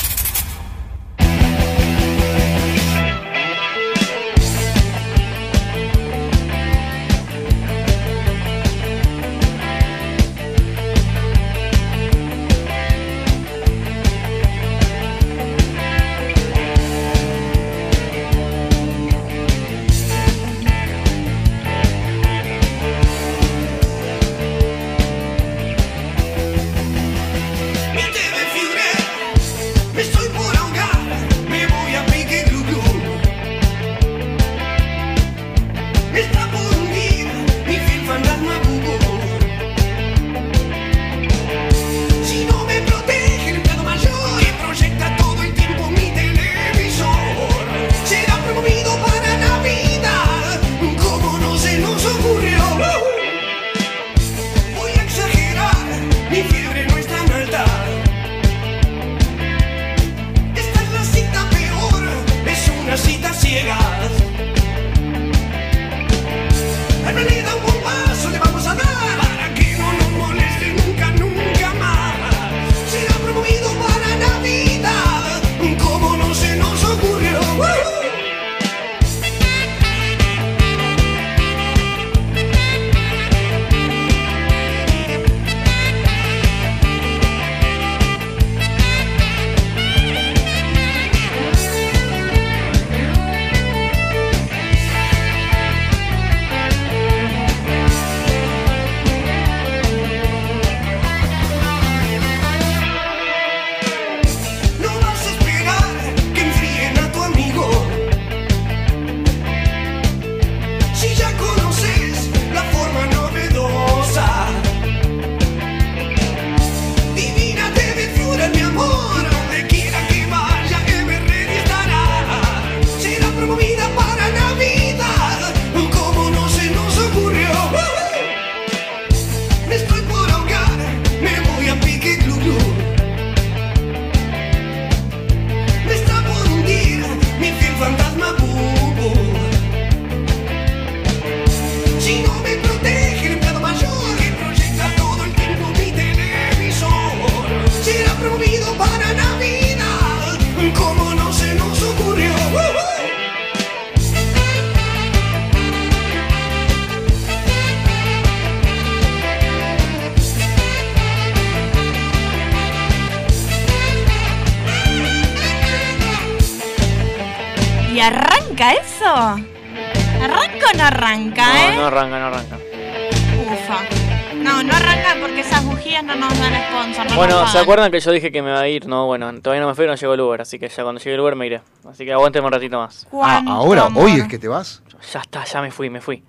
Acuerdan que yo dije que me va a ir? No, bueno, todavía no me fui, no llegó el Uber, así que ya cuando llegue el Uber me iré. Así que aguánteme un ratito más. Ah, ¿Cuánto ahora, amor? hoy es que te vas. Ya está, ya me fui, me fui.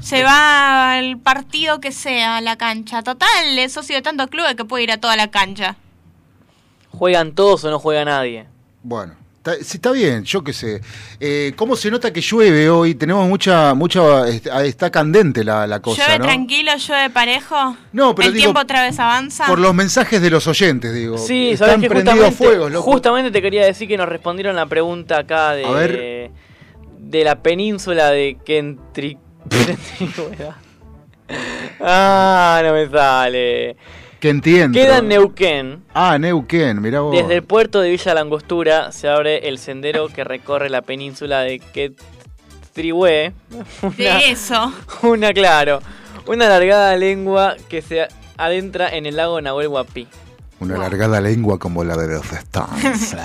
Se va al partido que sea a la cancha. Total, es socio de tantos clubes que puede ir a toda la cancha. ¿Juegan todos o no juega nadie? Bueno, está, sí, está bien, yo qué sé. Eh, ¿Cómo se nota que llueve hoy? Tenemos mucha, mucha, está, está candente la, la cosa, llueve ¿no? tranquilo, llueve parejo. No, pero El digo, tiempo otra vez avanza. Por los mensajes de los oyentes, digo. Sí, Están que prendidos justamente, fuegos, loco. justamente te quería decir que nos respondieron la pregunta acá de A ver. de la península de Kentri. ah, no me sale. Que entiendo. Queda en Neuquén. Ah, Neuquén, mirá vos. Desde el puerto de Villa Langostura se abre el sendero que recorre la península de Ketrihue. De eso. Una, claro. Una alargada lengua que se adentra en el lago Nahuel Huapi. Una alargada lengua como la de los Stones.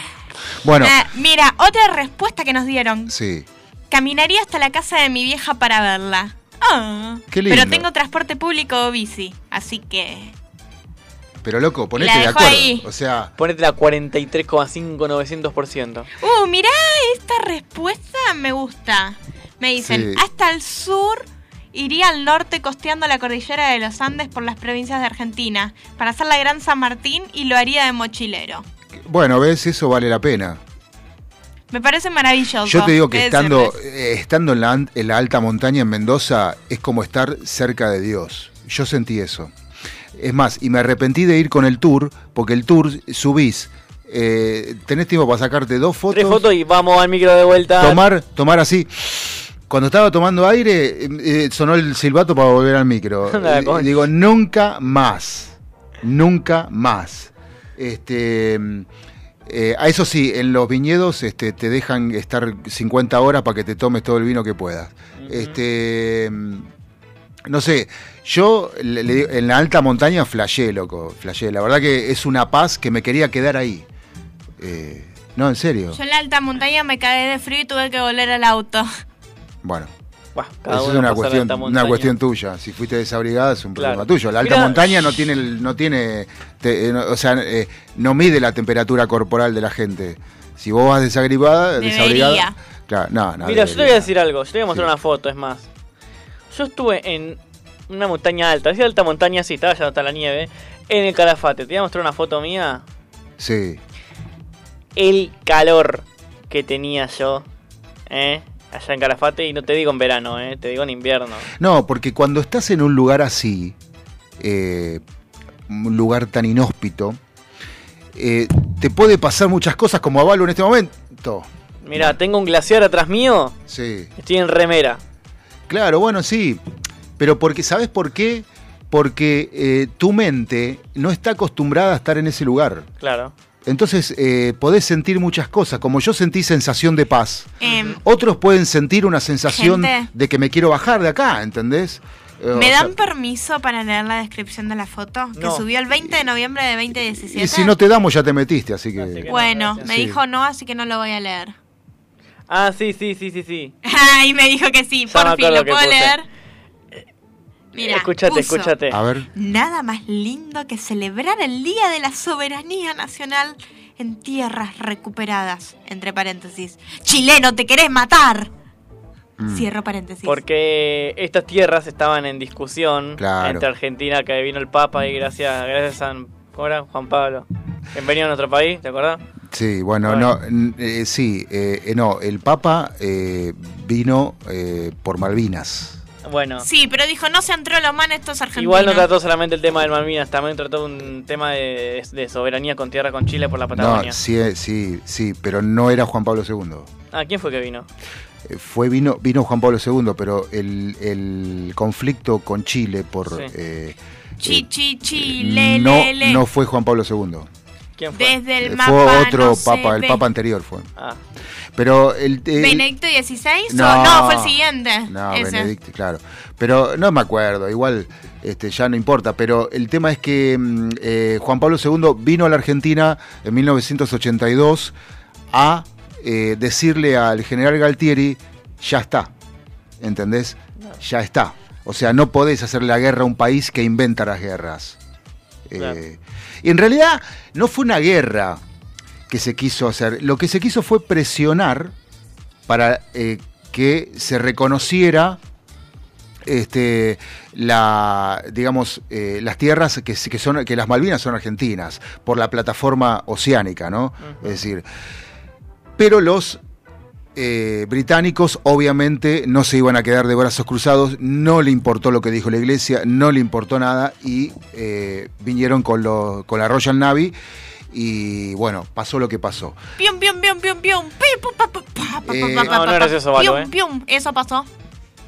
bueno, Eh, mira, otra respuesta que nos dieron. sí. Caminaría hasta la casa de mi vieja para verla. Ah, Qué lindo. Pero tengo transporte público o bici, así que... Pero loco, ponete La de acuerdo. ahí. O sea, Ponete la 43,5900%. Uh, mirá, esta respuesta me gusta. Me dicen, Sí. hasta el sur iría al norte costeando la cordillera de los Andes por las provincias de Argentina para hacer la Gran San Martín y lo haría de mochilero. bueno, ves, eso vale la pena. Me parece maravilloso. Yo te digo que estando, eh, estando en, la, an- en la alta montaña en Mendoza es como estar cerca de Dios. Yo sentí eso. Es más, y me arrepentí de ir con el tour, porque el tour subís, eh, tenés tiempo para sacarte dos fotos, Tres fotos y vamos al micro de vuelta. tomar, tomar así. Cuando estaba tomando aire, eh, sonó el silbato para volver al micro. Concha. digo, nunca más. Nunca más. Este. Eh, a eso sí, en los viñedos este, te dejan estar 50 horas para que te tomes todo el vino que puedas. Este. mm, No sé, yo le- le digo, en la alta montaña flashé, loco, flashé. La verdad que es una paz que me quería quedar ahí. Eh, no, en serio. Yo en la alta montaña me cagué de frío y tuve que volver al auto. Bueno. Cada Esa es una cuestión, una cuestión tuya. Si fuiste desabrigada es un Claro. problema tuyo. La alta Mirá, montaña no tiene, no tiene, te- eh, no- o sea, eh, no mide la temperatura corporal de la gente. Si vos vas desabrigada, Debería. desabrigada, claro, no, no. Mira, yo te voy a decir algo, yo te voy a mostrar una foto, es más. Yo estuve en una montaña alta, decía alta montaña, sí, estaba ya hasta la nieve, en el Calafate. Te voy a mostrar una foto mía. Sí. El calor que tenía yo, ¿eh? Allá en Calafate, y no te digo en verano, ¿eh? Te digo en invierno. No, porque cuando estás en un lugar así, eh, un lugar tan inhóspito, eh, te puede pasar muchas cosas como a Valo en este momento. Mira, tengo un glaciar atrás mío, Sí. estoy en remera. Claro, bueno, sí. Pero porque, ¿sabes por qué? Porque eh, tu mente no está acostumbrada a estar en ese lugar. Claro. Entonces eh, podés sentir muchas cosas. Como yo sentí sensación de paz. Em, Otros pueden sentir una sensación Gente. de que me quiero bajar de acá, ¿entendés? Eh, o ¿Me sea, dan permiso para leer la descripción de la foto? Que No. subió el 20 de noviembre de 2017. y si no te damos ya te metiste, así que... Bueno, me Sí. dijo no, así que no lo voy a leer. Ah, sí, sí, sí, sí, sí. Ay, me dijo que sí, Ya por fin, ¿lo puedo puse. leer? Mira, escúchate, puso, escúchate. A ver. Nada más lindo que celebrar el Día de la Soberanía Nacional en tierras recuperadas, entre paréntesis. Chileno, te querés matar. Mm. Cierro paréntesis. Porque estas tierras estaban en discusión Claro. entre Argentina, que vino el Papa, y gracias, gracias a San, ¿cómo era? Juan Pablo. Bienvenido a nuestro país, ¿te acordás? Sí, bueno, no, eh, sí, eh, eh, no, el Papa eh, vino eh, por Malvinas. Bueno, Sí, pero dijo, no sean man estos argentinos. igual no trató solamente el tema del Malvinas, también trató un tema de, de soberanía con tierra con Chile por la Patagonia. No, sí, eh, sí, sí, pero no era Juan Pablo II. Ah, ¿quién fue que vino? Eh, Fue, vino, vino Juan Pablo II, pero el, el conflicto con Chile por... Sí. eh, Chi, chi, chi, le, no, le, le. no fue Juan Pablo II. ¿Quién fue? Desde el Eh, mapa fue otro no se papa, el ve. papa anterior fue. Ah. Pero el... el- ¿Benedicto XVI? No. o no, fue el siguiente. No, ese. Benedicto, claro. Pero no me acuerdo, igual este, ya no importa. Pero el tema es que mm, eh, Juan Pablo II vino a la Argentina en 1982 a eh, decirle al general Galtieri, ya está. ¿Entendés? Ya está. O O sea, no podés hacer la guerra a un país que inventa las guerras. Eh, y en realidad no fue una guerra que se quiso hacer. Lo que se quiso fue presionar para eh, que se reconociera este, la, digamos, eh, las tierras que, que son, que las Malvinas son argentinas, por la plataforma oceánica, ¿no? Es decir, pero los eh, británicos obviamente no se iban a quedar de brazos cruzados, no le importó lo que dijo la iglesia, no le importó nada y eh, vinieron con, lo- con la Royal Navy y bueno, pasó lo que pasó. Pium, pium, pium, pium, pium. Eh, No, no es gracioso, Valo, pium, eh. pium. Eso pasó.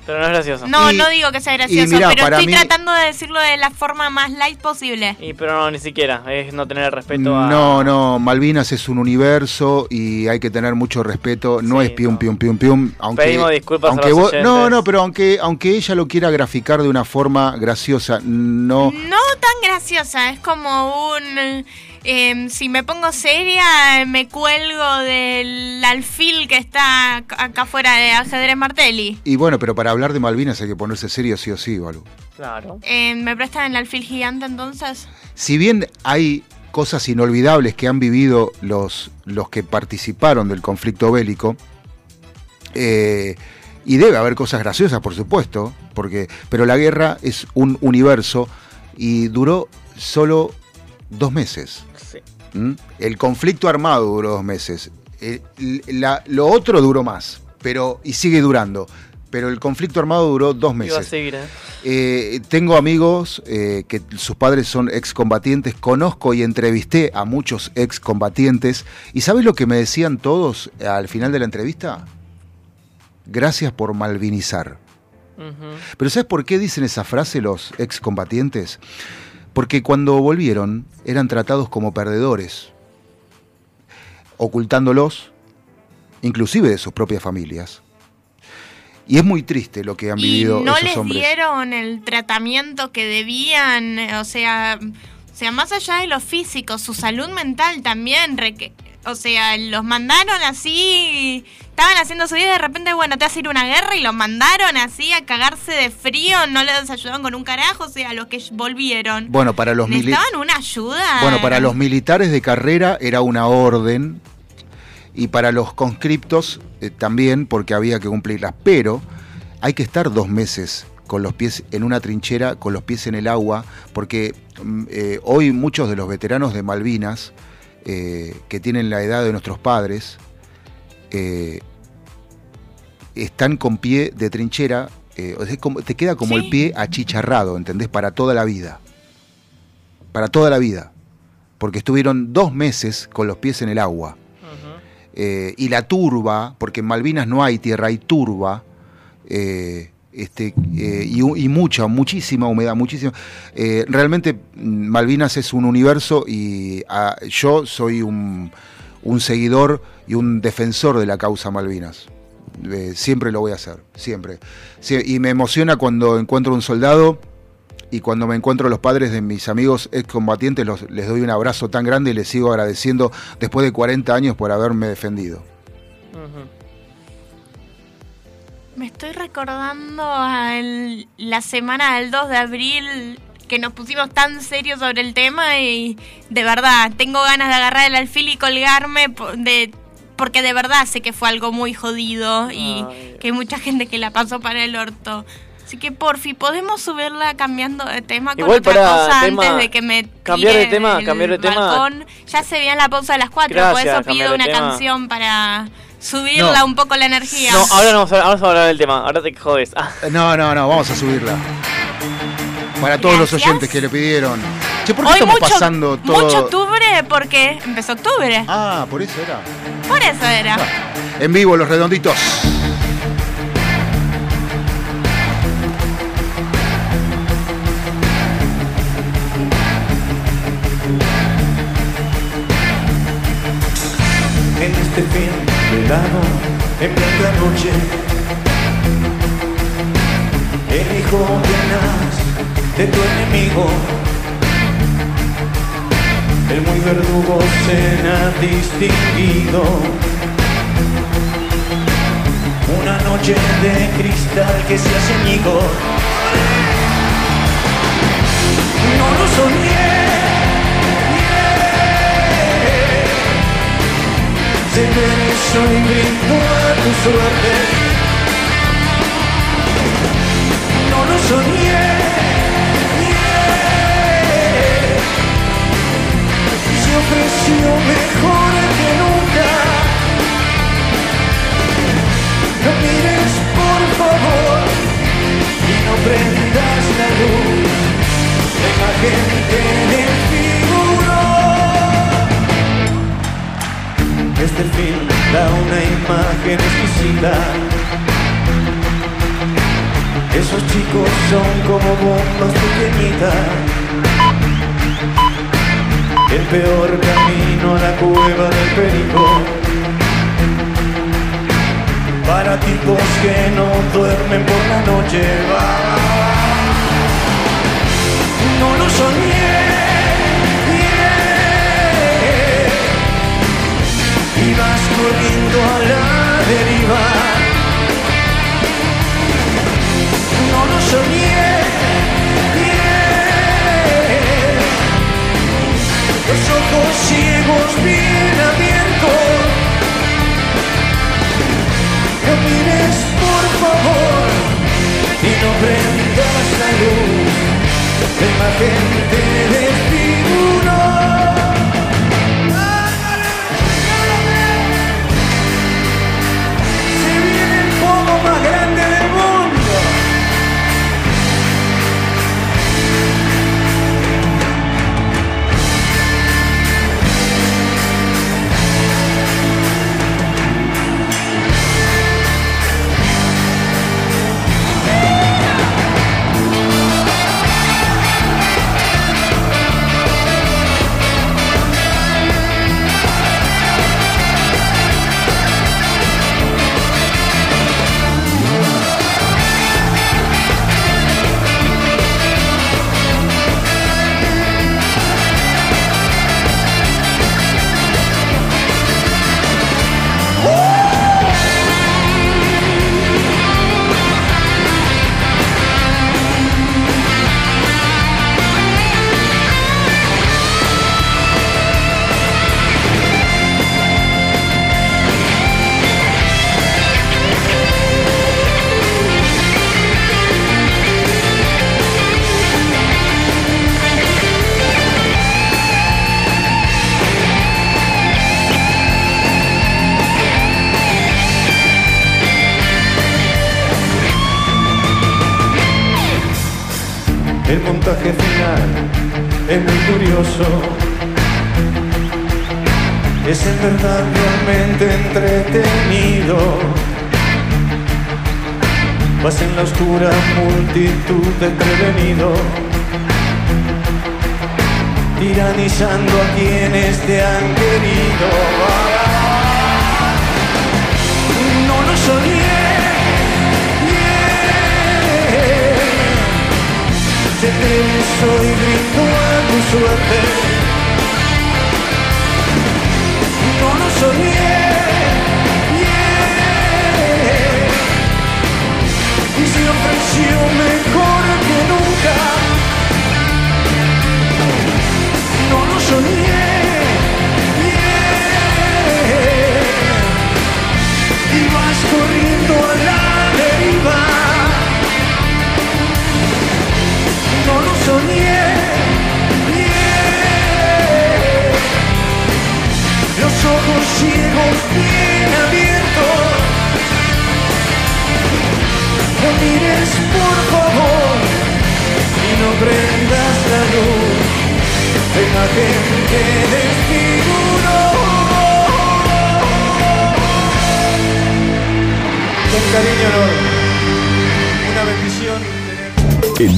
Pero no es gracioso. No, Y- no digo que sea gracioso, mirá, pero estoy mí- tratando de decirlo de la forma más light posible. Y, pero no, ni siquiera. Es no tener respeto a. No, no, Malvinas es un universo y hay que tener mucho respeto. No es pium, pium, pium, pium. Aunque, Pedimos disculpas a aunque los vos- No, no, pero aunque, aunque ella lo quiera graficar de una forma graciosa, no. No tan graciosa, es como un... em, si me pongo seria, me cuelgo del alfil que está ac- acá afuera de ajedrez Martelli. Y bueno, pero para hablar de Malvinas hay que ponerse serio sí o sí, Balu. Claro. Em, ¿Me prestan el alfil gigante entonces? Si bien hay cosas inolvidables que han vivido los, los que participaron del conflicto bélico, eh, y debe haber cosas graciosas, por supuesto, porque, pero la guerra es un universo y duró solo dos meses. ¿Mm? El conflicto armado duró dos meses. Eh, la- lo otro duró más, pero y sigue durando. Pero el conflicto armado duró dos a meses. seguir, ¿eh? Eh, tengo amigos eh, que sus padres son excombatientes, conozco y entrevisté a muchos excombatientes. ¿Y sabes lo que me decían todos al final de la entrevista? Gracias por malvinizar. Pero ¿sabes por qué dicen esa frase los excombatientes? Porque cuando volvieron eran tratados como perdedores, ocultándolos, inclusive de sus propias familias. Y es muy triste lo que han ¿Y vivido no esos les hombres. dieron el tratamiento que debían? O sea, o sea, más allá de lo físico, su salud mental también. O sea, los mandaron así, estaban haciendo su vida y de repente, bueno, te a ir una guerra y los mandaron así a cagarse de frío, no les ayudaron con un carajo, o sea, los que volvieron. Bueno, para los mili- Necesitaban una ayuda. Bueno, para los militares de carrera era una orden y para los conscriptos eh, también porque había que cumplirlas. Pero hay que estar dos meses con los pies en una trinchera, con los pies en el agua, porque mm, eh, hoy muchos de los veteranos de Malvinas, eh, que tienen la edad de nuestros padres, eh, están con pie de trinchera, eh, o sea, te queda como el pie achicharrado, ¿entendés? Para toda la vida. Para toda la vida. Porque estuvieron dos meses con los pies en el agua. Y la turba, porque en Malvinas no hay tierra, hay turba. eh, este, eh, y, mucha, muchísima humedad, muchísima. Eh, realmente Malvinas es un universo y ah, yo soy un, un seguidor y un defensor de la causa Malvinas. Eh, siempre lo voy a hacer, siempre. Y me emociona cuando encuentro un soldado y cuando me encuentro los padres de mis amigos excombatientes, los, les doy un abrazo tan grande y les sigo agradeciendo después de 40 años por haberme defendido. Me estoy recordando a el- la semana del 2 de abril que nos pusimos tan serios sobre el tema y de verdad tengo ganas de agarrar el alfil y colgarme de porque de verdad sé que fue algo muy jodido y que hay mucha gente que la pasó para el orto. Así que porfi, podemos subirla cambiando de tema con Igual otra para cosa tema- antes de que me cambiar de tema, cambiar de tema. balcón. Ya se viene la pausa de las 4, por Gracias, eso cambiar pido una tema. canción para subirla No. un poco la energía. No, ahora no vamos a, ahora vamos a hablar del tema. Ahora te jodes. Ah. No, no, no, vamos a subirla. Para todos los oyentes que le pidieron. Che, ¿por qué Hoy estamos mucho, pasando todo? mucho octubre porque empezó octubre. Ah, por eso era. Por eso era. En vivo, los redonditos. En plena noche. El hijo tenaz de tu enemigo, el muy verdugo cena distinguido. Una noche de cristal que se hace añigo. No lo soñé. Y brindo a tu suerte. No lo soñé. Se ofreció mejor que nunca. No mires por favor y no prendas la luz. Gente en el figurón. Este film da una imagen exquisita. Esos chicos son como bombas pequeñitas. El peor camino a la cueva del perico. Para tipos que no duermen por la noche. Va. No lo soñé. Corriendo a la deriva. No lo soñé. yeah. Los ojos ciegos bien abiertos. No mires por favor y no prendas la luz la gente desfiguró. Multitud de prevenido,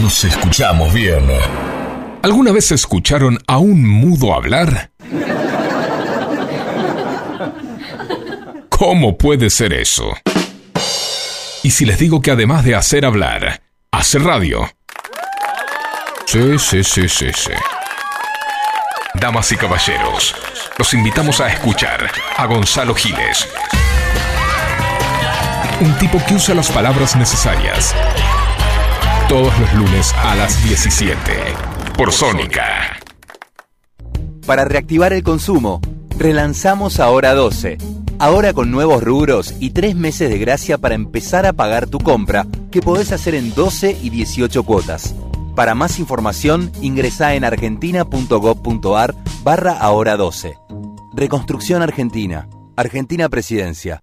Nos escuchamos bien. ¿Alguna vez escucharon a un mudo hablar? ¿Cómo puede ser eso? Y si les digo que además de hacer hablar, hace radio. Sí, sí, sí, sí, sí. Damas y caballeros, los invitamos a escuchar a Gonzalo Giles. Un tipo que usa las palabras necesarias. Todos los lunes a las 17. Por Sónica. Para reactivar el consumo, relanzamos Ahora 12. Ahora con nuevos rubros y tres meses de gracia para empezar a pagar tu compra, que podés hacer en 12 y 18 cuotas. Para más información, ingresá en argentina.gov.ar barra Ahora 12. Reconstrucción Argentina. Argentina Presidencia.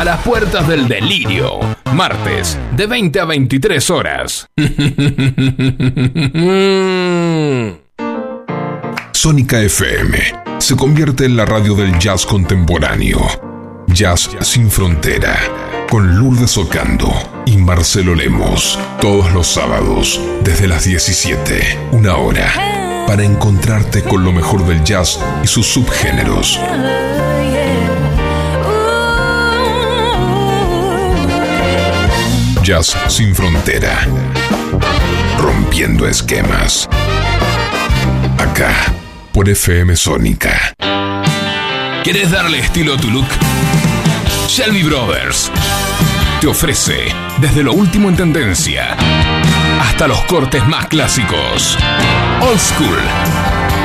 A las puertas del delirio, martes, de 20 a 23 horas. Sónica FM se convierte en la radio del jazz contemporáneo. Jazz sin frontera. Con Lourdes Ocando y Marcelo Lemos. Todos los sábados, desde las 17, una hora. Para encontrarte con lo mejor del jazz y sus subgéneros. Jazz sin frontera. Rompiendo esquemas. Acá, por FM Sónica. ¿Quieres darle estilo a tu look? Shelby Brothers te ofrece desde lo último en tendencia hasta los cortes más clásicos. Old School.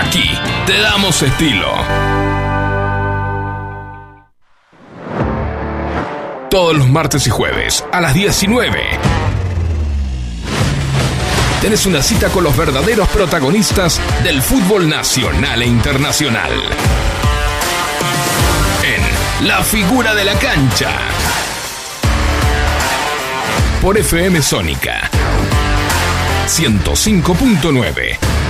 Aquí te damos estilo. Todos los martes y jueves a las 19. Tenés una cita con los verdaderos protagonistas del fútbol nacional e internacional. En La figura de la cancha. Por FM Sónica 105.9.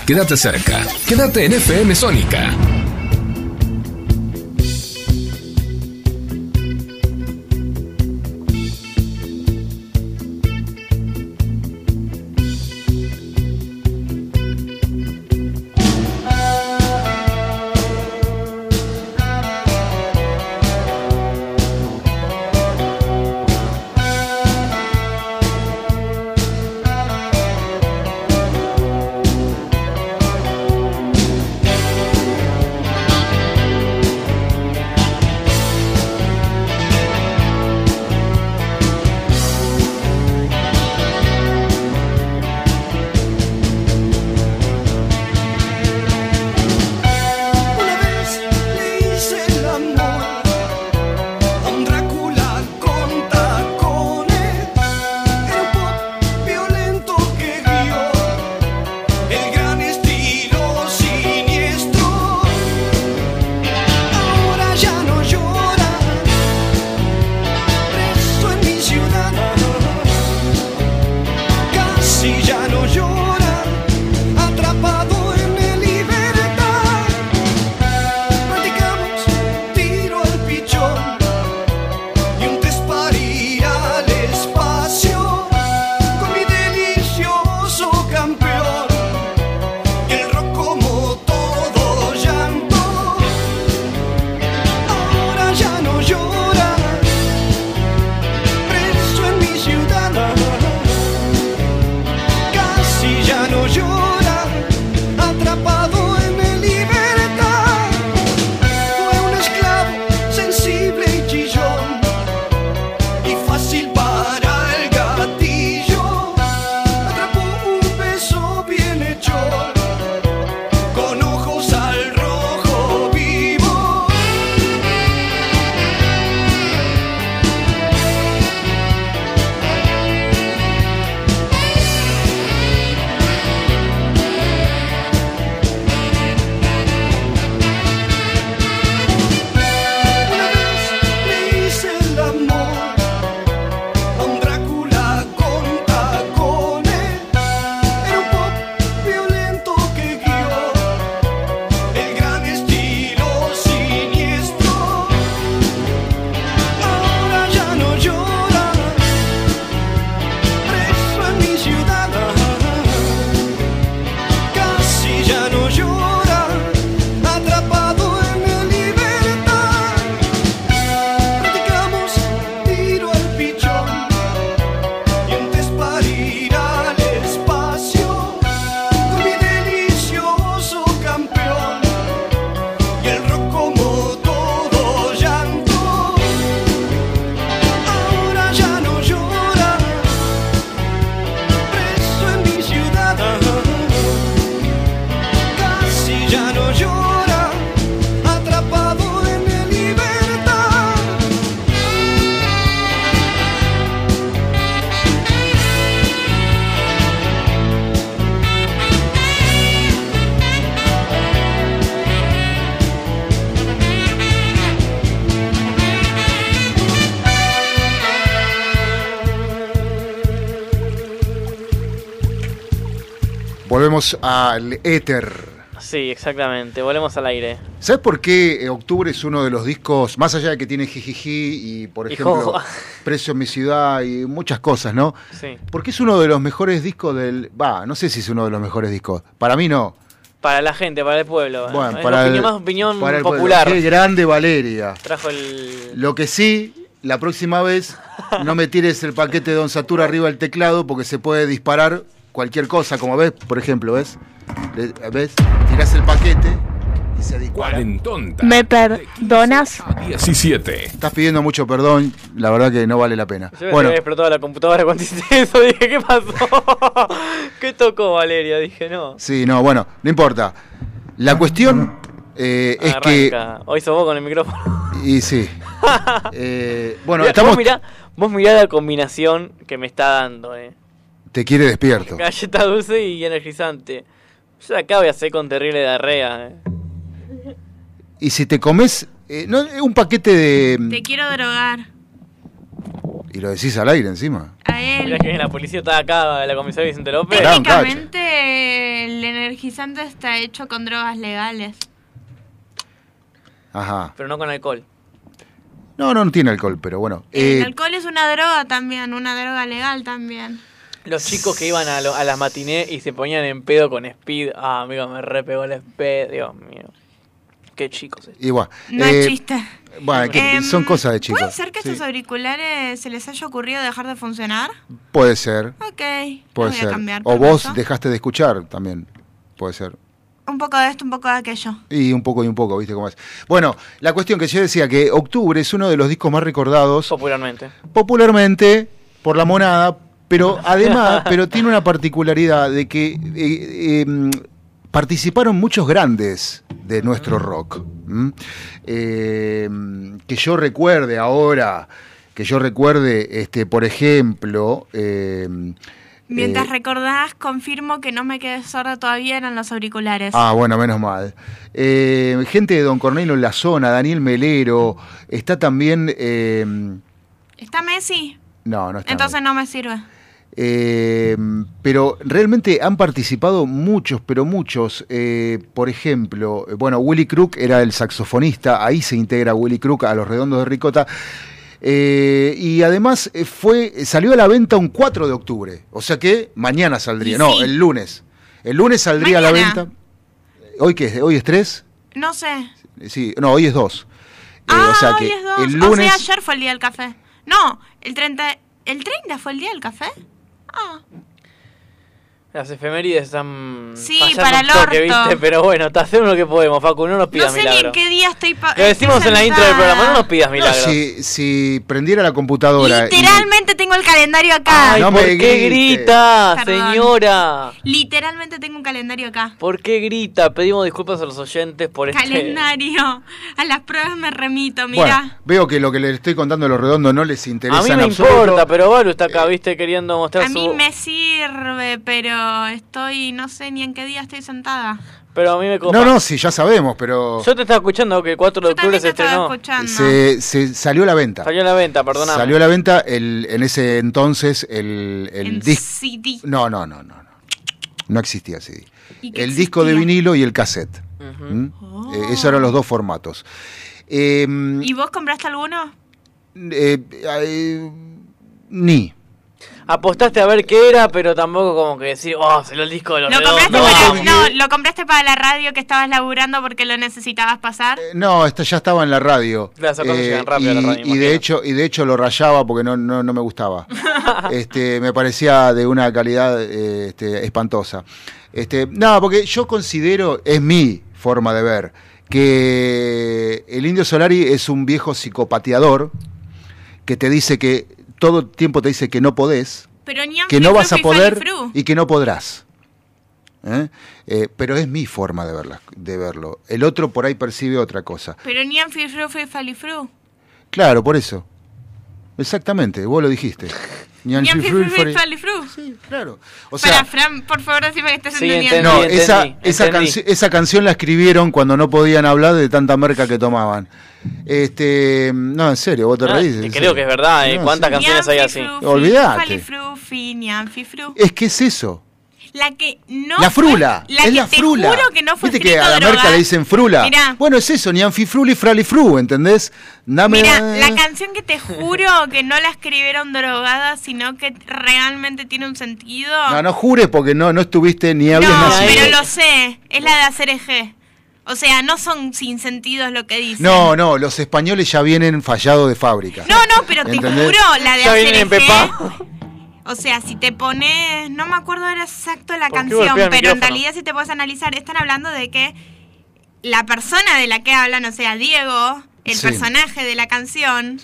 Quédate cerca. Quédate en FM Sónica. Volvemos al éter. Sí, exactamente. Volvemos al aire. ¿Sabes por qué eh, Octubre es uno de los discos, más allá de que tiene Jijiji y, por ejemplo. Precio en mi ciudad y muchas cosas, ¿no? Sí. Porque es uno de los mejores discos del... Va, no sé si es uno de los mejores discos. Para mí no. Para la gente, para el pueblo. Bueno, Es para opinión, el- más opinión para el pueblo. popular. Qué grande Valeria. Trajo el. Lo que sí, la próxima vez no me tires el paquete de Don Satura arriba del teclado porque se puede disparar cualquier cosa, como ves, por ejemplo, ¿ves? Le- ¿Ves? Tirás el paquete y se dispara. Cuarentonta. ¿Me perdonas? 17. Estás pidiendo mucho perdón, la verdad que no vale la pena. Yo me Bueno, había explotado la computadora cuando hiciste eso. Dije, ¿qué pasó? ¿Qué tocó Valeria? Dije, no. sí, no, bueno, no importa. La cuestión eh, es que... Arranca. Hoy sos vos con el micrófono. Y sí. Eh, bueno, Mirá, estamos... Vos mirá, vos mirá la combinación que me está dando, eh. Te quiere despierto. Galleta dulce y energizante. Yo acá voy a hacer con terrible diarrea, eh. Y si te comes eh, no, un paquete de... Te quiero drogar. Y lo decís al aire encima. A Mirá él. que la policía está acá, la comisaria Vicente López. Técnicamente el energizante está hecho con drogas legales. Ajá. Pero no con alcohol. No, no, no tiene alcohol, pero bueno. El Eh, alcohol es una droga también, una droga legal también. Los chicos que iban a, lo- a las matinés y se ponían en pedo con speed. Ah, amigo, me repegó el speed. Dios mío. Qué chicos. eh. igual. No Eh, es chiste. Bueno, que Em, son cosas de chicos. ¿Puede ser que Sí, estos auriculares se les haya ocurrido dejar de funcionar? Puede ser, Ok. puede a ser. cambiar, O vos dejaste de escuchar también. Puede ser. Un poco de esto, un poco de aquello. Y un poco y un poco, ¿viste cómo es? Bueno, la cuestión que yo decía que Octubre es uno de los discos más recordados Popularmente. popularmente por la monada, pero además, pero tiene una particularidad de que eh, eh, participaron muchos grandes de nuestro rock. ¿m? Eh, que yo recuerde ahora, que yo recuerde, este, por ejemplo, eh, Mientras eh, recordás, confirmo que no me quedé sorda todavía eran los auriculares. Ah, bueno, menos mal. Eh, gente de Don Cornelio en la zona, Daniel Melero, está también... eh, ¿Está Messi? no, no está. Entonces no me sirve. Eh, pero realmente han participado muchos, pero muchos. Eh, por ejemplo, eh, bueno, Willy Crook era el saxofonista, ahí se integra Willy Crook a los redondos de Ricota. Eh, y además fue salió a la venta un 4 de octubre. O sea que mañana saldría. No, el lunes. El lunes saldría a la venta. ¿Hoy qué es? ¿Hoy es 3? No sé. Sí, no, hoy es 2. ah, o sea hoy que es dos. el lunes. O sea, ayer fue el día del café. No, el 30... ¿El 30 fue el día del café? Ah. Las efemérides están. Sí, para el toque, orto. ¿viste? Pero bueno, te hacemos lo que podemos, Facu. No nos No pidas sé ni en qué día estoy... Lo decimos estoy en la intro del programa, no nos pidas No, milagros. si, si prendiera la computadora. y- Literalmente tengo el calendario acá. Ay, No ¿por me qué grita, Perdón. señora? Literalmente tengo un calendario acá. ¿Por qué grita? Pedimos disculpas a los oyentes por este. Calendario. A las pruebas me remito, Bueno, mira. veo que lo que les estoy contando a los redondos no les interesa A mí en me absoluto. importa, pero Balu está acá, viste, queriendo mostrar A mí su. me sirve, pero estoy, no sé ni en qué día estoy sentada. Pero a mí me copa. No, no, sí, ya sabemos, pero Yo te estaba escuchando que el 4 de Yo octubre se estrenó. se, se salió a la venta. Salió a la venta, perdóname. Salió a la venta el, en ese entonces el, el En disco. CD. No, no, no, no, no. No existía CD. ¿Y qué El disco de vinilo y el cassette. ¿Mm? Eh, esos eran los dos formatos. Eh, ¿Y vos compraste alguno? eh, eh, ni. Apostaste a ver qué era, pero tampoco como que decir, oh, salió el disco de los ¿Lo compraste, No, para, porque- no, ¿Lo compraste para la radio que estabas laburando porque lo necesitabas pasar? No, esta ya estaba en la radio. Las cosas Eh, llegan rápido a y, la radio, y de hecho, y de hecho lo rayaba porque no, no, no me gustaba. este, me parecía de una calidad eh, este, espantosa. Este, no, porque yo considero, es mi forma de ver, que el Indio Solari es un viejo psicopateador que te dice que todo el tiempo te dice que no podés, Pero ni que no vas a poder y que no podrás. ¿Eh? Eh, pero es mi forma de, verla, de verlo. El otro por ahí percibe otra cosa. Pero ni en Fru, Fru, Falifru. Claro, por eso. Exactamente, vos lo dijiste. Sí, claro. O Para, sea, Fran, por favor, decime que estás Sí, entendiendo. no, entendí, esa, entendí, esa, canci- esa canción la escribieron cuando no podían hablar de tanta merca que tomaban. Este, no, en serio, vos te Ah, reís. en creo serio. que es verdad, ¿eh? No, ¿Cuántas sí. canciones hay así? Fifru. Es que es eso. La que no. La frula, fue- la es que la te frula. juro que no fue Viste que a la drogada. merca le dicen frula. Mirá. Bueno, es eso, ni anfifruli, fralifru, ¿entendés? Dame. Mira, la canción que te juro que no la escribieron drogada, sino que realmente tiene un sentido. No, no jures porque no, no estuviste ni habías No, nacido. pero lo sé. Es la de hacer eje. O sea, no son sin sentidos lo que dicen. No, no, los españoles ya vienen fallados de fábrica. No, no, pero te ¿Entendés? juro, la de Ya hacer vienen en eje. O sea, si te pones, no me acuerdo ahora exacto la ¿Por qué canción, pero en realidad si te puedes analizar, están hablando de que la persona de la que hablan, o sea, Diego, el Sí. personaje de la canción,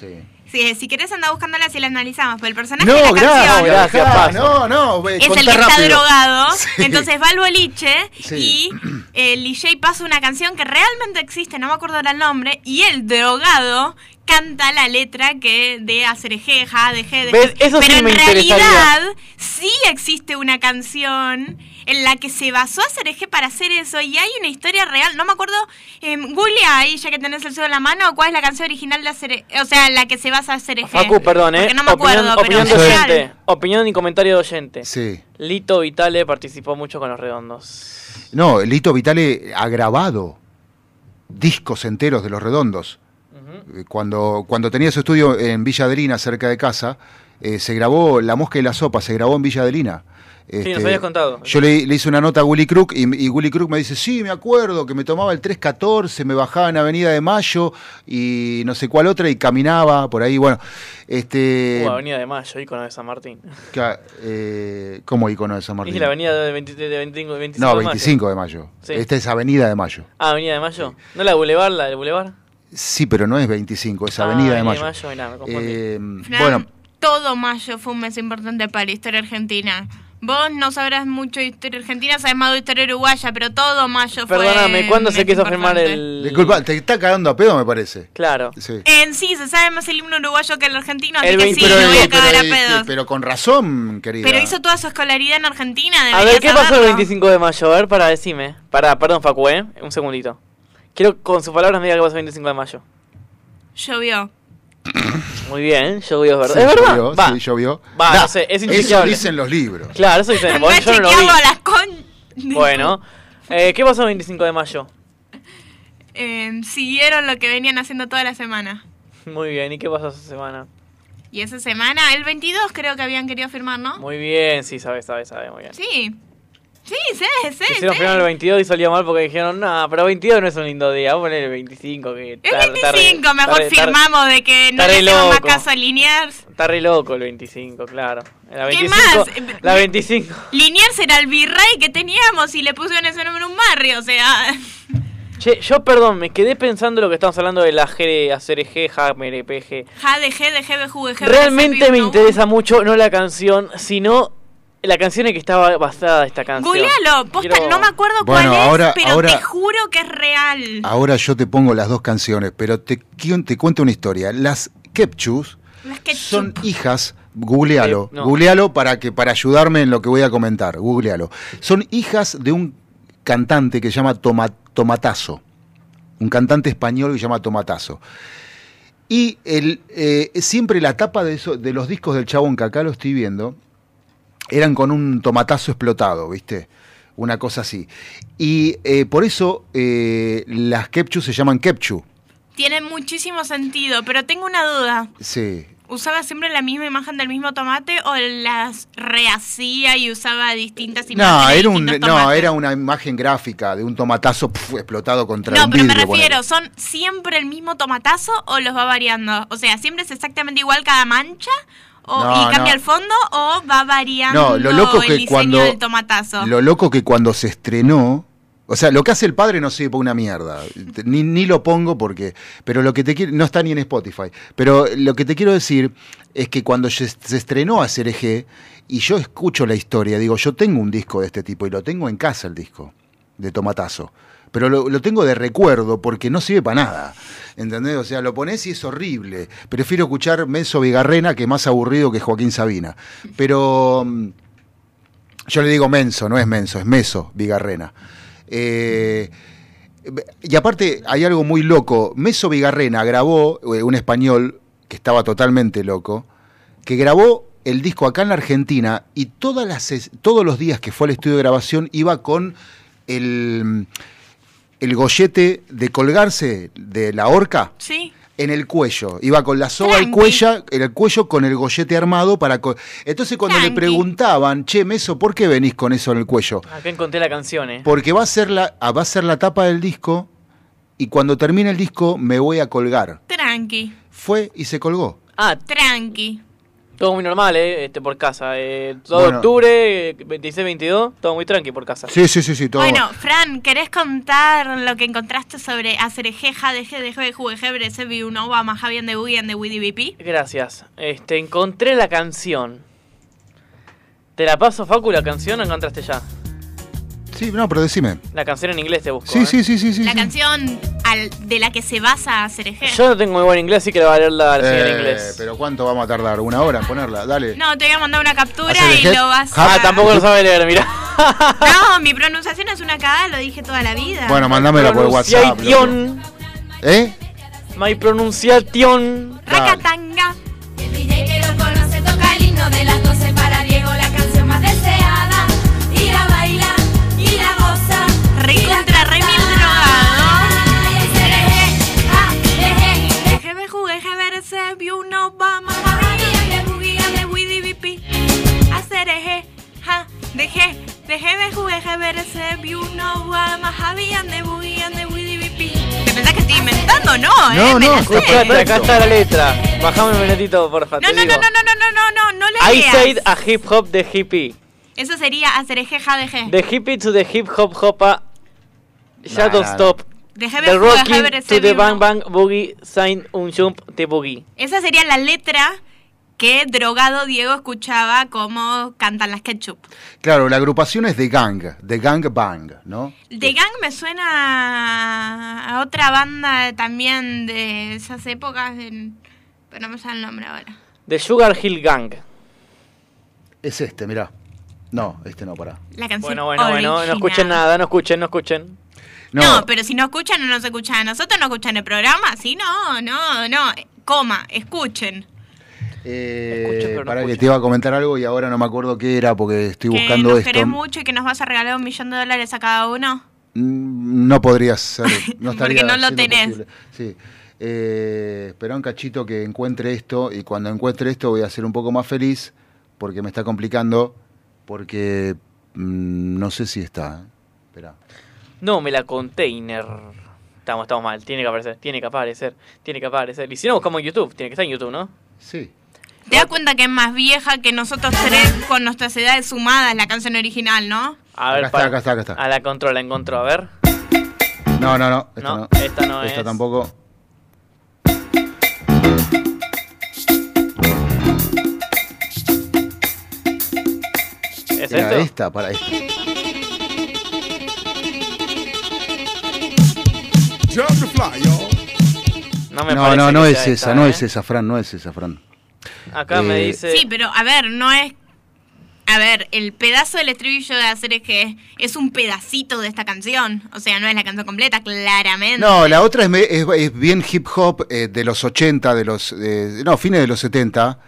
si, si querés anda buscándola si la analizamos, pero el personaje No, de la gracias, canción gracias. No, no, es el que está drogado, Sí. entonces va al boliche Sí. y el DJ pasa una canción que realmente existe, no me acuerdo ahora el nombre, y el drogado canta la letra que de Acereje, ja, de G, de sí Pero en realidad sí existe una canción en la que se basó Acereje para hacer eso y hay una historia real, no me acuerdo, eh, googlea ahí ya que tenés el cedo en la mano, cuál es la canción original de Acereje, o sea, la que se basa Acereje. Facu, perdón, ¿eh? Porque no me acuerdo, opinión, pero opinión de oyente. Opinión y comentario de oyente. Sí. Lito Vitale participó mucho con los redondos. No, Lito Vitale ha grabado discos enteros de los redondos. Eh, Cuando, cuando tenía su estudio en Villa Adelina, cerca de casa, eh, se grabó La Mosca y la Sopa, se grabó en Villa Adelina. Sí, Este, nos habías contado. Yo le, le hice una nota a Willy Crook y, y Willy Crook me dice, sí, me acuerdo que me tomaba el 314, me bajaba en Avenida de Mayo y no sé cuál otra y caminaba por ahí. Bueno, este... Uh, Avenida de Mayo, ícono de San Martín. eh, ¿Cómo icono de San Martín? Es la avenida de, 20 de 25, 25 No, de mayo. 25 de mayo. Sí. Esta es Avenida de Mayo. Ah, Avenida de Mayo. ¿No la Boulevard, la del Boulevard? Sí, pero no es 25, es Ah, Avenida de Avenida Mayo. de Mayo, me. Eh, bueno, todo mayo fue un mes importante para la historia argentina. Vos no sabrás mucho de historia argentina, sabes más de historia uruguaya, pero todo mayo fue. Perdóname, ¿cuándo se quiso firmar el...? disculpa, te está cagando a pedo, me parece. Claro. Sí. En sí, se sabe más el himno uruguayo que el argentino, así El que 20 sí, pero, me voy a cagar a pero, eh, pedos. pero con razón, querida. Pero hizo toda su escolaridad en Argentina, A ver, ¿qué pasó el saberlo. 25 de mayo? A ver, para, decime. Para, perdón, Facu, ¿eh? Un segundito. Quiero con sus palabras me diga qué pasó el 25 de mayo. Llovió. Muy bien, llovió, es verdad. Sí, ¿Es verdad? llovió, Va. sí, llovió. Va, Nah, no sé, es Eso dicen los libros. Claro, eso dicen. Bueno, yo no lo vi. las con... Bueno. Eh, ¿Qué pasó el 25 de mayo? Eh, siguieron lo que venían haciendo toda la semana. Muy bien, ¿y qué pasó esa semana? Y esa semana, el 22 creo que habían querido firmar, ¿no? Muy bien, sí, sabe, sabe, sabe, muy bien. Sí. Sí, sí, sí. Quisieron sí. el 22 y salió mal porque dijeron, no, pero 22 no es un lindo día, vamos a poner el 25. Que El está- está re- 25, mejor está re- está re- firmamos de que no le hacemos más caso a Liniers. Está re loco el 25, claro. La ¿Qué 25, más? La 25. Liniers era el virrey que teníamos y le pusieron ese nombre en un barrio, o sea... Che, yo perdón, me quedé pensando lo que estamos hablando de la G, hacer G, ja, mere, PG. Realmente me interesa mucho, no la canción, sino la canción en que estaba basada esta canción. Googlealo, posta, Quiero- no me acuerdo Bueno, cuál es, ahora- pero ahora- te juro que es real. Ahora yo te pongo las dos canciones, pero te, te cuento una historia. Las Kepchus Las que son hijas, googlealo, Eh, no. googlealo para, que, para ayudarme en lo que voy a comentar, googlealo. Son hijas de un cantante que se llama Toma- Tomatazo, un cantante español que se llama Tomatazo. Y el, eh, siempre la tapa de, eso, de los discos del chabón que acá lo estoy viendo, eran con un tomatazo explotado, ¿viste? Una cosa así. Y eh, por eso eh, las Kepchu se llaman Kepchu. Tiene muchísimo sentido, pero tengo una duda. Sí. ¿Usaba siempre la misma imagen del mismo tomate o las rehacía y usaba distintas No, imágenes? de era, un, no, era una imagen gráfica de un tomatazo explotado contra No, un pero me vidrio. ponele. refiero, ¿son siempre el mismo tomatazo o los va variando? O sea, ¿siempre es exactamente igual cada mancha? O, No, ¿Y cambia no. el fondo o va variando No, lo loco el que diseño cuando del tomatazo? lo loco que cuando se estrenó, o sea, lo que hace el padre no sirve para una mierda. Ni, ni lo pongo porque, pero lo que te quiero, no está ni en Spotify. Pero lo que te quiero decir es que cuando se, estrenó a CRG y yo escucho la historia, digo, yo tengo un disco de este tipo y lo tengo en casa el disco de Tomatazo. Pero lo, tengo de recuerdo porque no sirve para nada. ¿Entendés? O sea, lo pones y es horrible. Prefiero escuchar Menso Vigarrena que más aburrido que Joaquín Sabina. Pero mm, yo le digo Menso, no es Menso, es Meso Vigarrena. Eh, y aparte hay algo muy loco. Meso Vigarrena grabó, eh, un español que estaba totalmente loco, que grabó el disco acá en la Argentina y todas las, todos los días que fue al estudio de grabación iba con el, el gollete de colgarse de la horca Sí. en el cuello. Iba con la soga al Tranqui. cuello, en el cuello con el gollete armado para... co- Entonces cuando le Tranqui. preguntaban, che, Meso, ¿por qué venís con eso en el cuello? Acá encontré la canción, eh. Porque va a ser la, ah, va a ser la tapa del disco y cuando termine el disco me voy a colgar. Tranqui. Fue y se colgó. Ah, Tranqui. Todo muy normal, eh, este, por casa. Eh, todo Bueno. octubre, 26-22, todo muy tranqui por casa. Sí, sí, sí, sí, todo. Bueno, Fran, ¿querés contar lo que encontraste sobre Acerejeja, Deje, Deje, de Juegue, Bresevi, Unova, Majabian de Boogie and de Widdy BP? Gracias. Este, encontré la canción. ¿Te la paso, Facu, la canción o encontraste ya? Sí, no, pero decime. La canción en inglés te busco. Sí, eh. sí, sí, sí, sí. La sí. canción al- de la que se basa Acerejeja. Yo no tengo muy buen inglés, así que le va a leer la versión en Eh, inglés. Pero ¿cuánto vamos a tardar? ¿Una hora en ponerla? Dale. No, te voy a mandar una captura y lo vas Ah, a... tampoco lo sabe leer, mira. No, mi pronunciación es una cagada, lo dije toda la vida. Bueno, mándamela por WhatsApp. ¿Eh? My pronunciation. Racatanga. Ja, deje, deje de jugar, deje de verse, vio no va más habían de boogie and de Widdy BP. ¿Te pensás que estoy inventando? No, eh, No, me no, la sé. Acá está la letra. Bajame un minutito, porfa. No, te no, no, no, no, no, no, no, no, no le I leas. said a hip hop de hippie. Eso sería hacer eje, ja, deje. The hippie to the hip hop hopa. Shadow no. stop. Deje de The jugar, rocking deje de verse, to the view bang bang boogie sign un jump de boogie. Esa sería la letra que drogado Diego escuchaba como cantan las ketchup. Claro, la agrupación es The Gang, The Gang Bang, ¿no? The Gang me suena a otra banda también de esas épocas, en- pero no me sale el nombre ahora. The Sugar Hill Gang. Es este, mirá. No, este no, pará. La canción Bueno, bueno, bueno. No escuchen nada, no escuchen, no escuchen. No, No, pero si no escuchan, no nos escuchan a nosotros, no escuchan el programa. Sí, no, no, no. Coma, escuchen. Eh, Escucho, pero no pará que escucho. te iba a comentar algo y ahora no me acuerdo qué era porque estoy que buscando nos esto. querés mucho y que nos vas a regalar un millón de dólares a cada uno. Mm, No podría ser. No Porque no lo tenés. posible. Sí. Eh, espera un cachito que encuentre esto y cuando encuentre esto voy a ser un poco más feliz porque me está complicando porque mm, no sé si está. ¿eh? Espera. No, me la container. Estamos, estamos mal. Tiene que aparecer, tiene que aparecer, tiene que aparecer. Y si no, buscamos en YouTube. Tiene que estar en YouTube, ¿no? Sí. Te das cuenta que es más vieja que nosotros tres con nuestras edades sumadas la canción original, ¿no? A ver, Acá está, para- acá está, acá está. A la control, la encontró, a ver. No, no, no. Esta No, no. esta no Esta es. tampoco. ¿Es Era esto? esta, para esta. No me No, parece no, no es esa, esta, no ¿eh? es esa, Fran, no es esa, Fran. Acá me Eh, dice. Sí, pero a ver, no es. A ver, el pedazo del estribillo de hacer es que es un pedacito de esta canción. O sea, no es la canción completa, claramente. No, la otra es, me- es- es bien hip hop eh, de los 80, de los. eh, no, fines de los 70.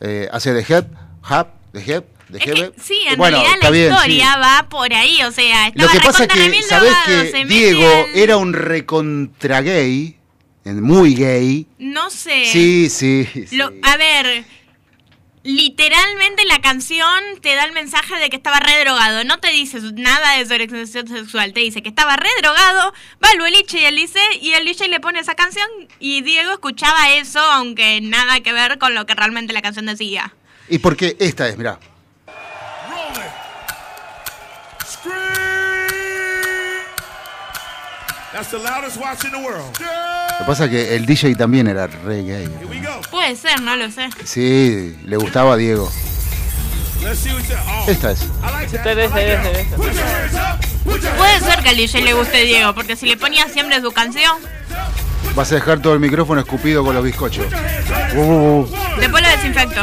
eh, hace de Head, Hub, de Head, de Es Head. que, sí, en Bueno, realidad está la bien, historia sí. va por ahí. O sea, Lo estaba que pasa es que, ¿sabés que Diego era un recontra gay? Muy gay. No sé. Sí, sí. sí. Lo- a ver, literalmente la canción te da el mensaje de que estaba re drogado. No te dice nada de su orientación sexual. Te dice que estaba re drogado. Va el boliche y el dice y el DJ le pone esa canción y Diego escuchaba eso, aunque nada que ver con lo que realmente la canción decía. Y porque esta es, mirá. The Lo que pasa es que el DJ también era re gay. Puede ser, no lo sé. Sí, le gustaba a Diego. Oh, Esta es. Puede ser que al DJ le guste Diego, porque si le ponía siempre su canción, Vas a dejar todo el micrófono escupido con los bizcochos. Uh, uh, uh. después lo desinfecto.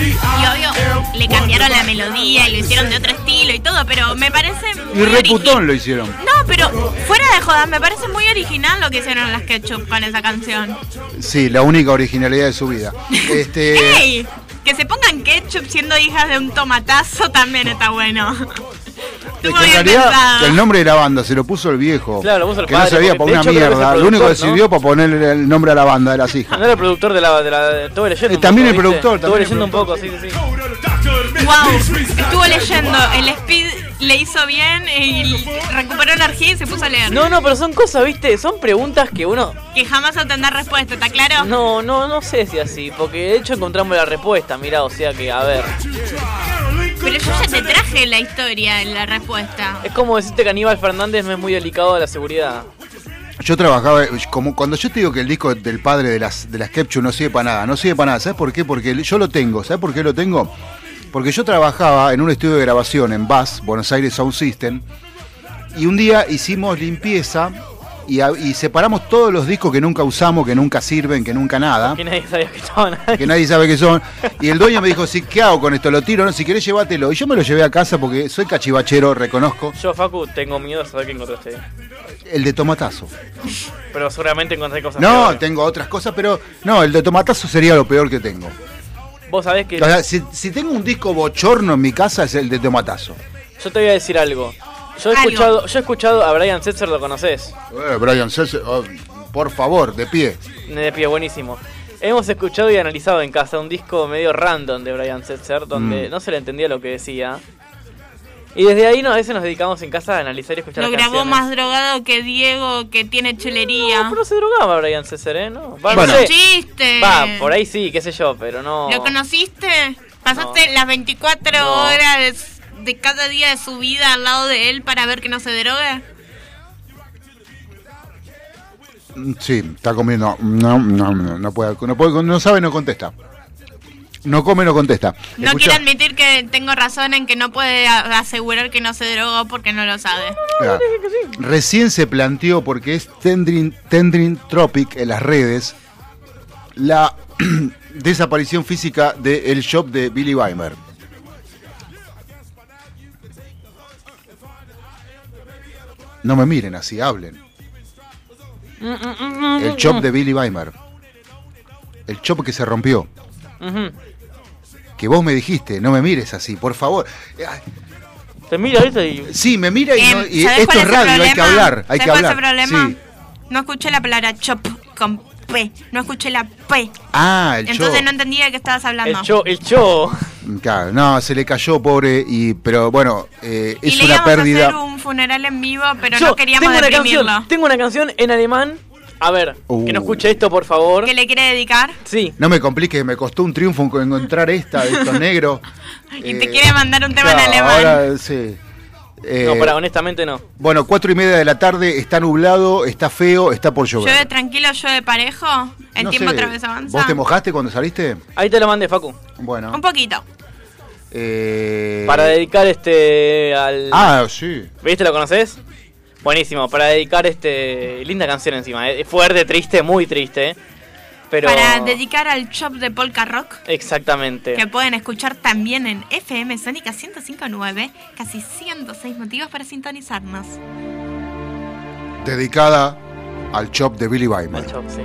Y obvio, le cambiaron la melodía y lo hicieron de otro estilo y todo, pero me parece Y reputón lo hicieron. No, pero fuera de jodas, me parece muy original lo que hicieron las Ketchup con esa canción. Sí, la única originalidad de su vida. Este, ¡Ey! Que se pongan ketchup siendo hijas de un tomatazo también está bueno. Que en realidad el nombre de la banda se lo puso el viejo. Claro, lo puso el que padre, no para de una hecho mierda. Lo único que productor, ¿no? sirvió para ponerle el nombre a la banda de las hijas. No era el productor de la. De la estuve leyendo. Eh, un también poco, el productor, Estuve leyendo un poco, sí, sí, sí. Wow, estuvo leyendo. El Speed le hizo bien y recuperó energía y se puso a leer. No, no, pero son cosas, ¿viste? Son preguntas que uno. Que jamás obtendrá respuesta, ¿está claro? No, no, no sé si así, porque de hecho encontramos la respuesta, mira, o sea que, a ver. Pero yo ya te traje la historia, la respuesta. Es como decirte que Aníbal Fernández no es muy delicado de la seguridad. Yo trabajaba, como cuando yo te digo que el disco del padre de las de las Kepchu no sirve para nada, no sirve para nada, ¿sabes por qué? Porque yo lo tengo, ¿sabes por qué lo tengo? Porque yo trabajaba en un estudio de grabación en BAS, Buenos Aires Sound System, y un día hicimos limpieza y, a- y separamos todos los discos que nunca usamos, que nunca sirven, que nunca nada, Que nadie sabía que estaban ahí. que nadie sabe qué son. Y el dueño me dijo, sí, ¿qué hago con esto? ¿Lo tiro? No, si querés llévatelo. Y yo me lo llevé a casa porque soy cachivachero, reconozco. Yo, Facu, tengo miedo de saber qué encontraste. El de tomatazo. Pero seguramente encontré cosas No, peores. tengo otras cosas, pero no, el de tomatazo sería lo peor que tengo. Vos sabés que. O sea, si, si tengo un disco bochorno en mi casa es el de tomatazo. Yo te voy a decir algo. Yo he escuchado, yo he escuchado a Brian Setzer, ¿lo conoces? Eh, Brian Setzer, oh, por favor, de pie. De pie, buenísimo. Hemos escuchado y analizado en casa un disco medio random de Brian Setzer, donde Mm. no se le entendía lo que decía. Y desde ahí no, a veces nos dedicamos en casa a analizar y escuchar Lo las grabó canciones. más drogado que Diego, que tiene chelería. No, pero no se drogaba Brian Setzer, ¿eh? No, Va, Es no sé. chiste. Va, por ahí sí, qué sé yo, pero no... ¿Lo conociste? ¿Pasaste las 24 No. horas de cada día de su vida al lado de él para ver que no se drogue? Mm, Sí, está comiendo. No, no, no, no puede, no puede, no sabe, no contesta. No come, no contesta. No quiero admitir que tengo razón en que no puede asegurar que no se drogó porque no lo sabe. Recién se planteó, porque es Tendrin, Tendrin Tropic en las redes, la desaparición física del shop de Billy Weimer. No me miren así, hablen. El shop de Billy Weimer. El shop que se rompió. Que vos me dijiste, no me mires así, por favor. Te mira ahorita y... Sí, me mira y, Em, no- y ¿sabes esto es radio, hay que hablar, hay ¿Sabes que cuál es hablar. el problema? Sí. No escuché la palabra chop con P. No escuché la P. Ah, el Entonces no entendía de qué estabas hablando. El show, el show. Claro, no, se le cayó, pobre, y pero bueno, eh, y es le una a pérdida. hacer un funeral en vivo, pero Yo no queríamos tengo una canción, tengo una canción en alemán. A ver, Uh. que no escuche esto, por favor. ¿Qué le quiere dedicar? Sí. No me compliques, me costó un triunfo encontrar esta de estos negros. Y te quiere mandar un tema en alemán. Ahora, sí. Eh, No, para, honestamente no. Bueno, cuatro y media de la tarde, está nublado, está feo, está por llover. ¿Llueve tranquilo, llueve parejo? ¿El No tiempo sé, otra vez avanza? ¿Vos te mojaste cuando saliste? Ahí te lo mandé, Facu. Bueno. Un poquito. eh, Para dedicar este al... Ah, sí. ¿Viste? ¿Lo conoces? Buenísimo, para dedicar este... Linda canción encima, ¿eh? es fuerte, triste, muy triste. Pero... Para dedicar al shop de Polka Rock, Exactamente. que pueden escuchar también en FM Sónica 105.9, casi 106 motivos para sintonizarnos. Dedicada al chop de Billy Weimer. Chop, sí.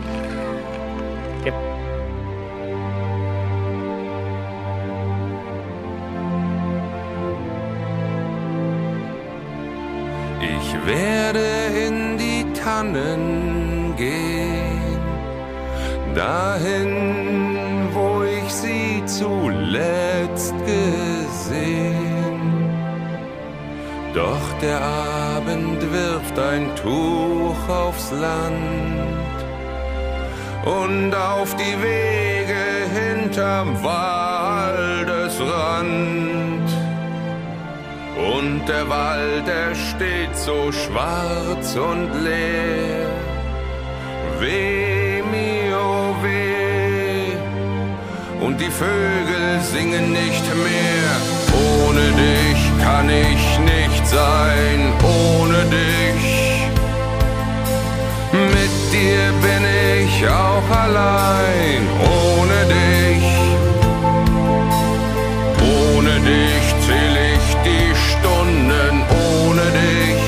Que- Ich werde in die Tannen dahin, wo ich sie zuletzt gesehen. Doch der Abend wirft ein Tuch aufs Land und auf die Wege hinterm Waldesrand. Und der Wald, er steht so schwarz und leer. Weh Und die Vögel singen nicht mehr. Ohne dich kann ich nicht sein, ohne dich. Mit dir bin ich auch allein, ohne dich. Ohne dich zähl ich die Stunden, ohne dich.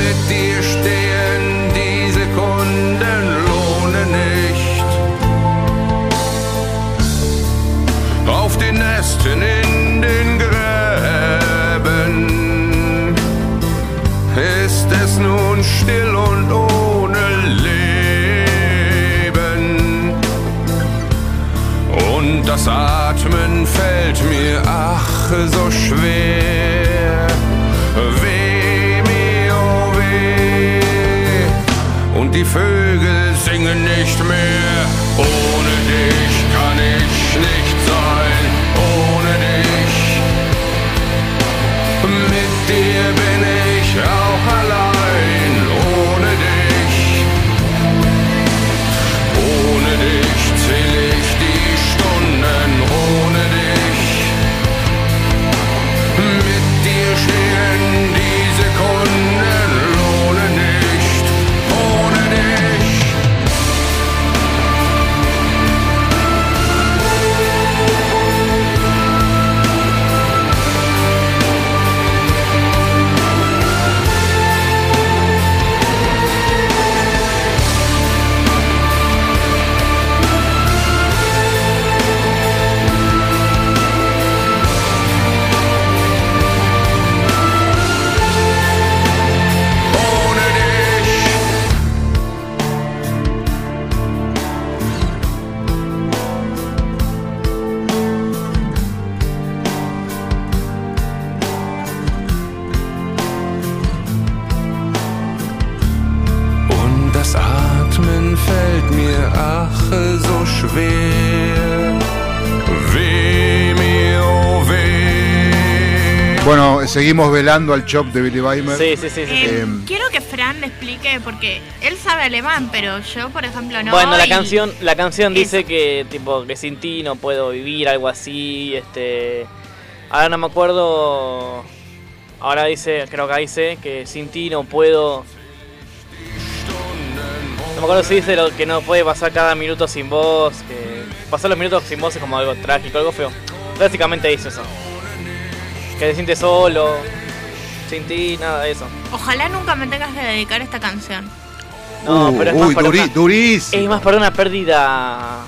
Mit dir stehen das Atmen fällt mir ach so schwer. Weh mir, oh weh. Und die Vögel singen nicht mehr. Seguimos velando al chop de Billy Weimer. Sí, sí, sí, sí, sí. Eh, Quiero que Fran me explique, porque él sabe alemán, pero yo, por ejemplo, no. bueno, la canción, la canción dice que tipo que sin ti no puedo vivir, algo así, este ahora no me acuerdo. Ahora dice, creo que dice que sin ti no puedo No me acuerdo si dice lo que no puede pasar cada minuto sin vos, que pasar los minutos sin vos es como algo trágico, algo feo. Básicamente dice eso. Que te sientes solo, sin ti, nada de eso. Ojalá nunca me tengas que dedicar esta canción. No, Uh, pero es uy, más para duri- una- durísimo. Es más para una pérdida.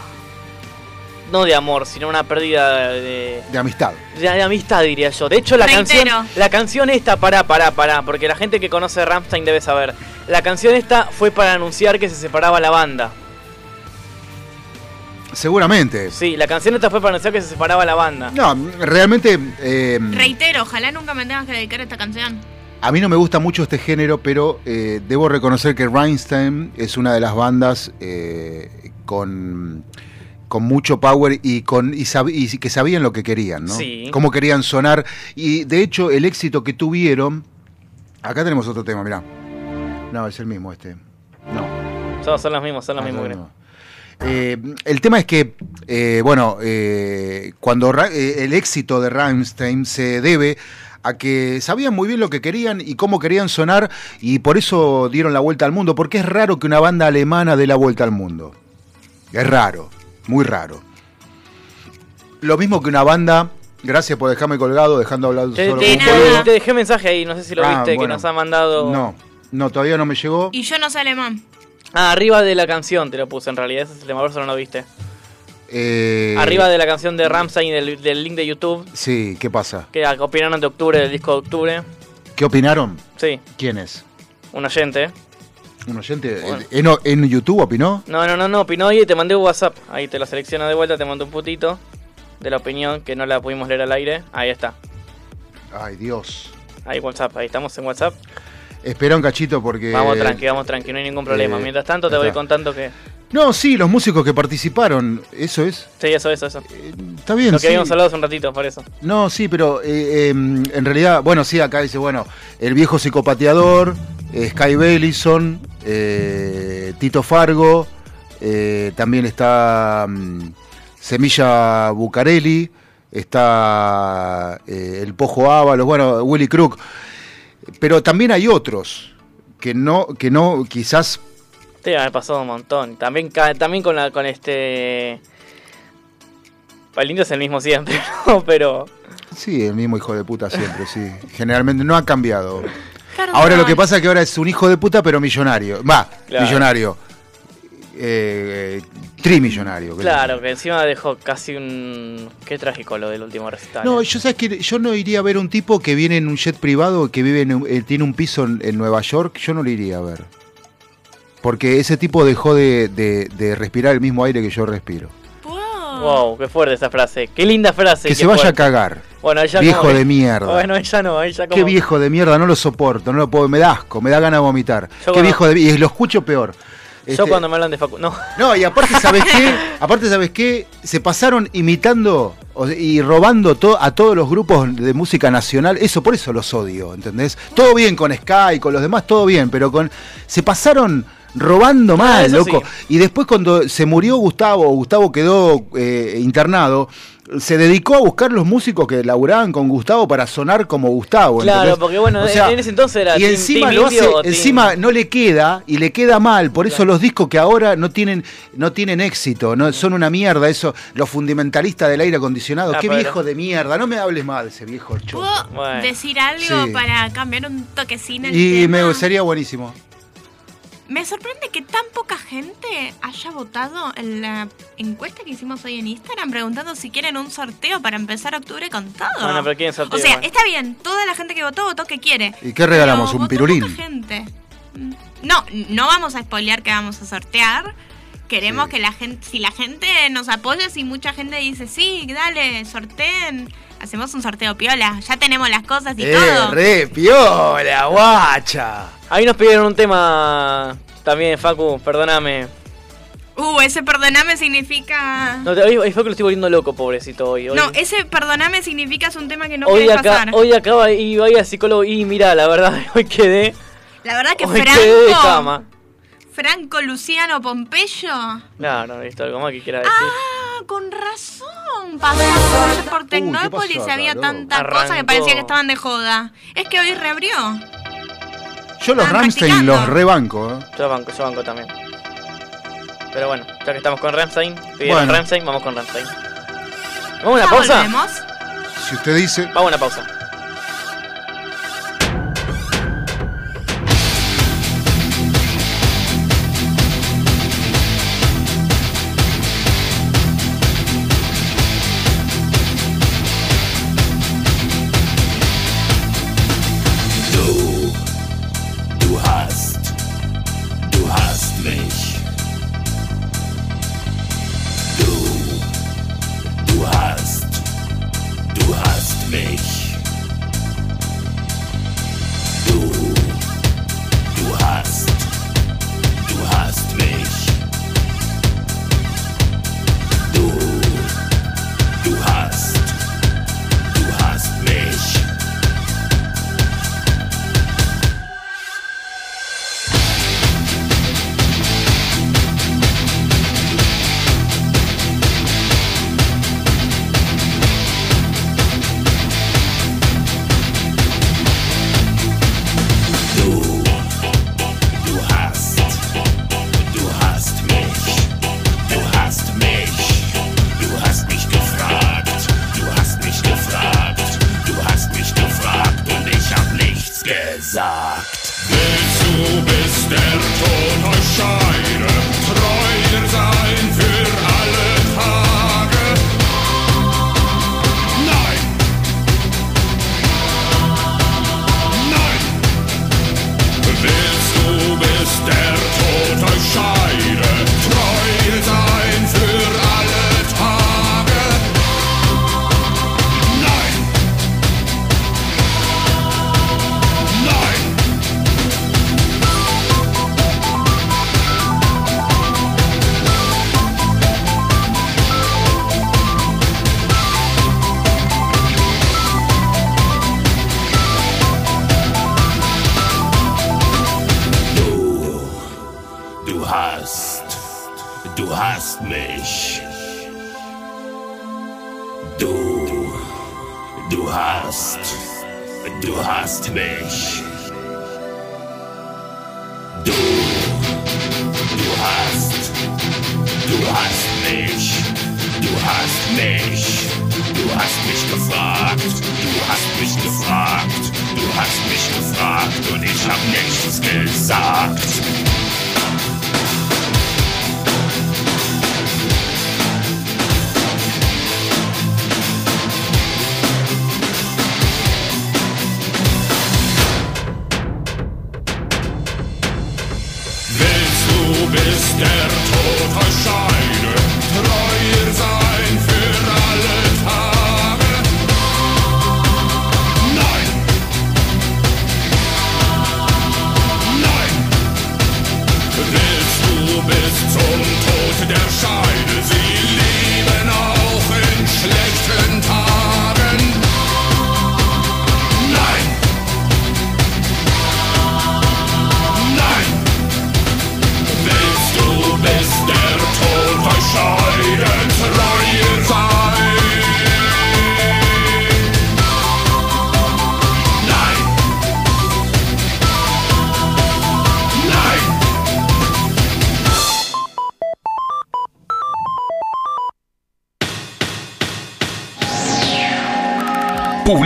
No de amor, sino una pérdida de. de amistad. De, de amistad, diría yo. De hecho, la Reitero. canción. La canción esta, pará, pará, pará. Porque la gente que conoce Rammstein debe saber. La canción esta fue para anunciar que se separaba la banda. Seguramente. Sí, la canción esta fue para anunciar que se separaba la banda. No, realmente eh, Reitero, ojalá nunca me tengas que dedicar esta canción. a mí no me gusta mucho este género, pero eh, debo reconocer que Rammstein es una de las bandas eh, con, con mucho power y, con, y, sab- y que sabían lo que querían, ¿no? Sí. Cómo querían sonar. Y de hecho, el éxito que tuvieron. Acá tenemos otro tema, mirá. No, es el mismo este. No. Son, son los mismos, son los Ah, mismos, creo. Eh, el tema es que, eh, bueno, eh, cuando eh, el éxito de Rammstein se debe a que sabían muy bien lo que querían y cómo querían sonar y por eso dieron la vuelta al mundo, porque es raro que una banda alemana dé la vuelta al mundo. Es raro, muy raro. Lo mismo que una banda, gracias por dejarme colgado, dejando hablar Te, solo te- con te- te dejé mensaje ahí, no sé si lo Ah, viste, que nos ha mandado. No, no, todavía no me llegó. Y yo no sé alemán. Ah, arriba de la canción te lo puse en realidad, ese es el tema, por eso no lo viste. Eh, Arriba de la canción de Ramstein del, del link de YouTube, Sí, ¿qué pasa? que opinaron de octubre, del disco de octubre. ¿Qué opinaron? Sí, ¿Quién es? un oyente. ¿Un oyente? Bueno. ¿En, en YouTube opinó? No, no, no, no, opinó y te mandé un WhatsApp. Ahí te lo selecciono de vuelta, te mando un putito de la opinión que no la pudimos leer al aire. Ahí está. Ay, Dios. Ahí WhatsApp, ahí estamos en WhatsApp. Espera un cachito porque... Vamos tranqui, vamos tranqui, no hay ningún problema. eh, Mientras tanto te voy contando que... No, sí, los músicos que participaron, eso es. Sí, eso, eso, eso. Está bien, Lo que sí. habíamos hablado hace un ratito, por eso. No, sí, pero eh, eh, en realidad, bueno, sí, acá dice, bueno, el viejo psicopateador, eh, Sky Bellison, eh, Tito Fargo, eh, también está mm, Semilla Bucarelli, está eh, el Pojo Ábalos, bueno, Willy Crook, pero también hay otros que no, que no, quizás Sí, me ha pasado un montón. También, también con, la, con este... El indio es el mismo siempre, ¿no? Pero... Sí, el mismo hijo de puta siempre, sí. Generalmente no ha cambiado. Perdón. Ahora lo que pasa es que ahora es un hijo de puta, pero millonario. Va, Claro. millonario. Eh, trimillonario. Claro, que encima dejó casi un... Qué trágico lo del último recital. No, yo sabes que yo no iría a ver un tipo que viene en un jet privado, que vive en un- eh, tiene un piso en, en Nueva York, yo no lo iría a ver. Porque ese tipo dejó de, de- de respirar el mismo aire que yo respiro. Wow, qué fuerte esa frase. Qué linda frase. Que se vaya a cagar. Bueno, ella Viejo como- de mierda. Bueno, ella no, ella como... Qué viejo de mierda, no lo soporto, no lo puedo, me da asco, me da ganas de vomitar. Qué viejo de y lo escucho peor. Yo Este, cuando me hablan de Facu... No. No, y aparte, ¿sabes qué? Aparte, ¿sabes qué? Se pasaron imitando y robando to- a todos los grupos de música nacional. Eso, por eso los odio, ¿entendés? Todo bien con Sky, con los demás, todo bien, pero con. Se pasaron robando mal, loco. Y después, cuando se murió Gustavo, Gustavo quedó eh, internado. Se dedicó a buscar los músicos que laburaban con Gustavo para sonar como Gustavo. Claro, ¿entendés? porque bueno, O sea, en ese entonces era y team- encima team lo hace, team- encima no le queda y le queda mal, por eso los discos que ahora no tienen no tienen éxito, no son una mierda eso, los fundamentalistas del aire acondicionado, Ah, qué pero- viejo de mierda, no me hables más de ese viejo choto. ¿Puedo decir algo Sí. para cambiar un toquecín el Y tema? me sería buenísimo. Me sorprende que tan poca gente haya votado en la encuesta que hicimos hoy en Instagram preguntando si quieren un sorteo para empezar octubre con todo. Bueno, pero ¿quién sorteo? o sea, está bien, toda la gente que votó votó que quiere. ¿Y qué regalamos? Pero ¿Un votó pirulín? poca gente. No, no vamos a spoilear que vamos a sortear. Queremos que la gente, si la gente nos apoya, si mucha gente dice sí, dale, sorteen, hacemos un sorteo piola. Ya tenemos las cosas y Eh, todo. re piola, guacha. Ahí nos pidieron un tema también, Facu, perdóname. Uh, ese perdoname significa. No, te- hoy, hoy Facu lo estoy volviendo loco, pobrecito, hoy. hoy No, ese perdoname significa es un tema que no hoy acá, pasar. hoy acaba y iba a ir al psicólogo y mira, la verdad, hoy quedé, La verdad que hoy quedé de Franco, cama. Franco Luciano Pompeyo. No, no, visto algo más que quiera decir. Ah, con razón. Pasó por, por Tecnópolis y había acá, tanta loco? cosa que parecía que estaban de joda. Es que hoy reabrió. Yo los Estaban Ramstein practicando. los rebanco, ¿eh? Yo banco, yo banco también. Pero bueno, ya que estamos con Ramstein, pidieron Bueno. Ramstein, vamos con Ramstein. ¿Vamos a una Ya pausa? volvemos. Si usted dice. Vamos a una pausa.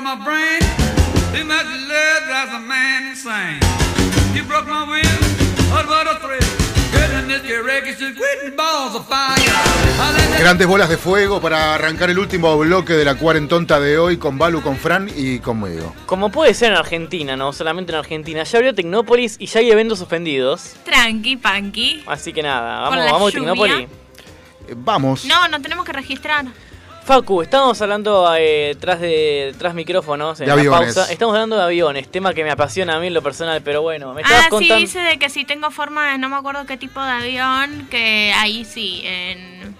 And you rattle my brain. Too much love drives a man insane. You broke my will, but what a thrill. Goodness, your records just quitting balls of fire. I let that Grandes bolas de fuego para arrancar el último bloque de la cuarentonta de hoy con Balu, con Fran y conmigo. Como puede ser en Argentina, no solamente en Argentina. Ya abrió Tecnópolis y ya hay eventos suspendidos. Tranqui, panqui. Así que nada, vamos, vamos a lluvia. Tecnópolis. Eh, Vamos. No, no tenemos que registrar. Facu, estábamos hablando eh, tras de tras micrófonos en De la aviones. pausa. Estamos hablando de aviones, tema que me apasiona a mí en lo personal, pero bueno, me estabas Ah, sí, dice de que si tengo forma de no me acuerdo qué tipo de avión, que ahí sí, en...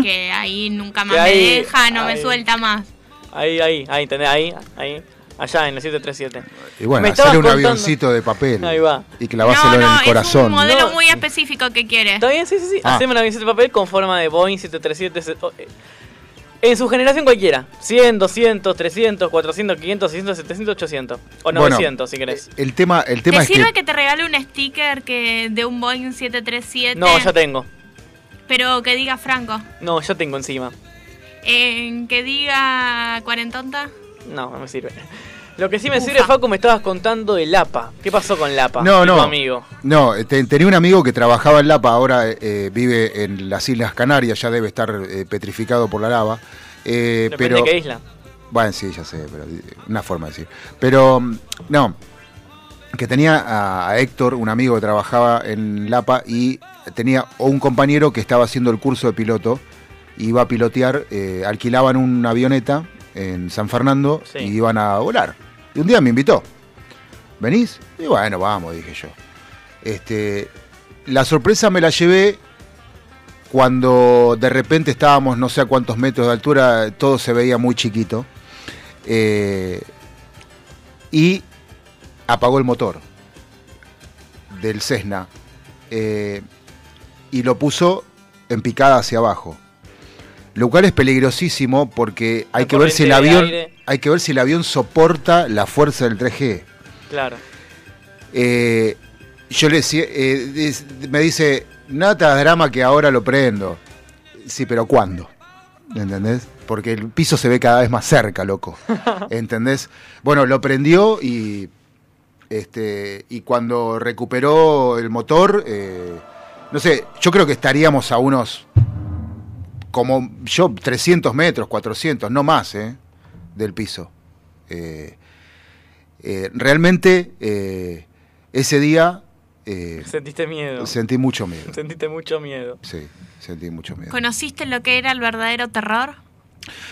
que ahí nunca más me deja, no me suelta más. Ahí, ahí, ahí, ¿entendés? Ahí, ahí. Allá en el 737. Y bueno, estabas un contando- avioncito de papel. Ahí va. Y claváselo en el Es un corazón. modelo muy específico que quiere. ¿Está bien? Sí, sí, sí. Ah. Hacemos una avioncito de papel con forma de Boeing 737. En su generación cualquiera. 100, 200, 300, 400, 500, 600, 700, 800. O Bueno, 900 si querés. El tema, el tema ¿Te es sirve que que... te regale un sticker que de un Boeing 737? No, ya tengo. Pero que diga Franco. No, ya tengo encima. Eh, que diga Cuarentonta. No, no me sirve. Lo que sí me sirve, Facu, me estabas contando de Lapa. ¿Qué pasó con Lapa? No, tu no. amigo. No, te- tenía un amigo que trabajaba en Lapa, ahora eh, vive en las Islas Canarias, ya debe estar eh, petrificado por la lava. Eh, Depende pero, de qué isla. Bueno, sí, ya sé, pero eh, una forma de decir. Pero, mm, no, que tenía a, a Héctor, un amigo que trabajaba en Lapa, y tenía un compañero que estaba haciendo el curso de piloto, iba a pilotear, eh, alquilaban una avioneta en San Fernando Sí. y iban a volar. Y un día me invitó. ¿Venís? Y bueno, vamos, dije yo. Este, la sorpresa me la llevé cuando de repente estábamos no sé a cuántos metros de altura, todo se veía muy chiquito. eh, y apagó el motor del Cessna eh, y lo puso en picada hacia abajo. Lo cual es peligrosísimo porque hay La que ver si el avión hay que ver si el avión soporta la fuerza del 3G. Claro. Eh, yo le decía, eh, me dice, hagas drama que ahora lo prendo. Sí, pero ¿cuándo? ¿Entendés? Porque el piso se ve cada vez más cerca, loco. ¿Entendés? Bueno, lo prendió y este y cuando recuperó el motor, eh, no sé, yo creo que estaríamos a unos como yo 300 metros, 400, no más, ¿eh? del piso. Eh, eh, realmente eh, ese día eh, Sentiste miedo. sentí mucho miedo. Sentiste mucho miedo. Sí, sentí mucho miedo. ¿Conociste lo que era el verdadero terror?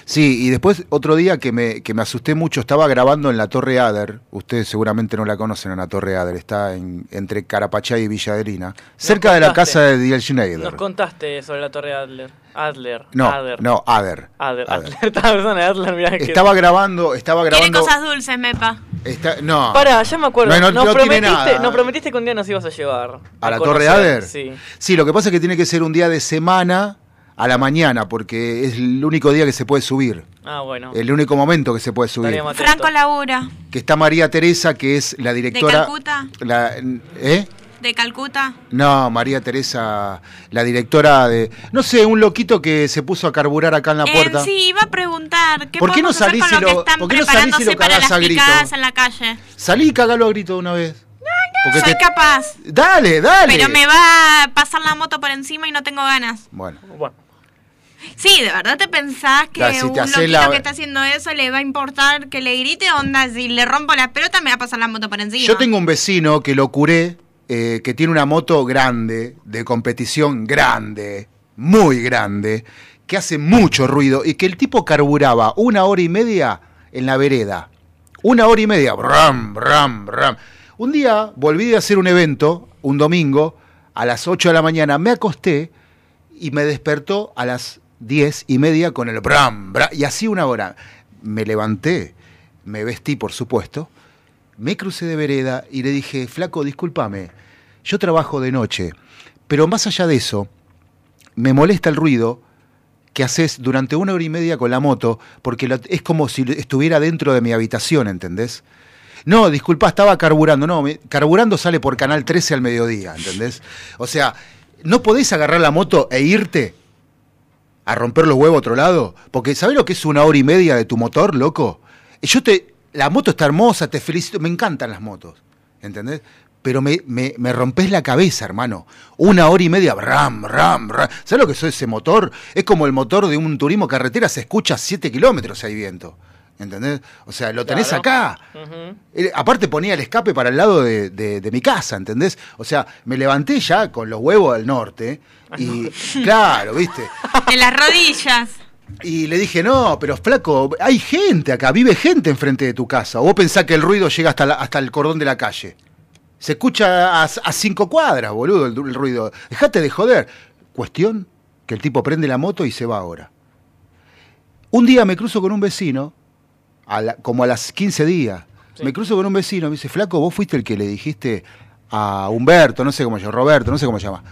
Sí, y después otro día que me, que me asusté mucho, estaba grabando en la Torre Ader, ustedes seguramente no la conocen en la Torre Ader, está en, entre Carapachay y Villaderina, cerca de la casa de Diel Schneider. Nos contaste sobre la torre Adler. Adler. No, Adler. no. Adler. Adler, mirá que- Estaba grabando, estaba Tiene grabando... cosas dulces, Mepa. está- no, Pará, ya me acuerdo. No, no, nos, no tiene prometiste, nada. nos prometiste que un día nos ibas a llevar. ¿A la conocer. Torre Ader? Sí. Sí, lo que pasa es que tiene que ser un día de semana a la mañana, porque es el único día que se puede subir. Ah, bueno. El único momento que se puede subir. Franco Labura. Que está María Teresa, que es la directora. Calcuta? La, ¿Eh? De Calcuta. No, María Teresa, la directora de. No sé, un loquito que se puso a carburar acá en la Eh, puerta. sí, iba a preguntar. ¿Qué ¿Por qué no salís y lo que lo- están por qué no salís y lo preparándose para cagás las a grito? picadas en la calle? Salí y cagalo a grito de una vez. Porque Soy te- capaz. Dale, dale. Pero me va a pasar la moto por encima y no tengo ganas. Bueno. Sí, ¿de verdad te pensás que Claro, si te un loquito la- que está haciendo eso le va a importar que le grite? Onda, si le rompo las pelotas me va a pasar la moto por encima. Yo tengo un vecino que lo curé, eh, que tiene una moto grande, de competición grande, muy grande, que hace mucho ruido y que el tipo carburaba una hora y media en la vereda. Una hora y media. Bram, bram, bram. Un día volví de hacer un evento, un domingo, a las 8 de la mañana, me acosté y me despertó a las 10 y media con el bram, bram, y así una hora. Me levanté, me vestí, por supuesto, me crucé de vereda y le dije, flaco, discúlpame, yo trabajo de noche, pero más allá de eso, me molesta el ruido que haces durante una hora y media con la moto, porque es como si estuviera dentro de mi habitación, ¿entendés? No, disculpa, estaba carburando. No, carburando sale por Canal 13 al mediodía, ¿entendés? O sea, ¿no podés agarrar la moto e irte a romper los huevos a otro lado? Porque ¿sabés lo que es una hora y media de tu motor, loco? Yo te... La moto está hermosa, te felicito, me encantan las motos, ¿entendés? Pero me, me, me rompes la cabeza, hermano. Una hora y media, ram, ram, ram. ¿Sabes lo que es ese motor? Es como el motor de un turismo carretera, se escucha a 7 kilómetros si hay viento. ¿Entendés? O sea, lo tenés Claro. acá. Eh, Aparte ponía el escape para el lado de, de- de mi casa, ¿entendés? O sea, me levanté ya con los huevos al norte y claro, ¿viste? En las rodillas. Y le dije, no, pero flaco, hay gente acá, vive gente enfrente de tu casa. O vos pensás que el ruido llega hasta, la- hasta el cordón de la calle. Se escucha a, a cinco cuadras, boludo, el, el ruido. Dejate de joder. Cuestión que el tipo prende la moto y se va ahora. Un día me cruzo con un vecino, a la- como a las 15 días. Me cruzo con un vecino, me dice, flaco, vos fuiste el que le dijiste a Humberto, no sé cómo se llama, Roberto, no sé cómo se llama,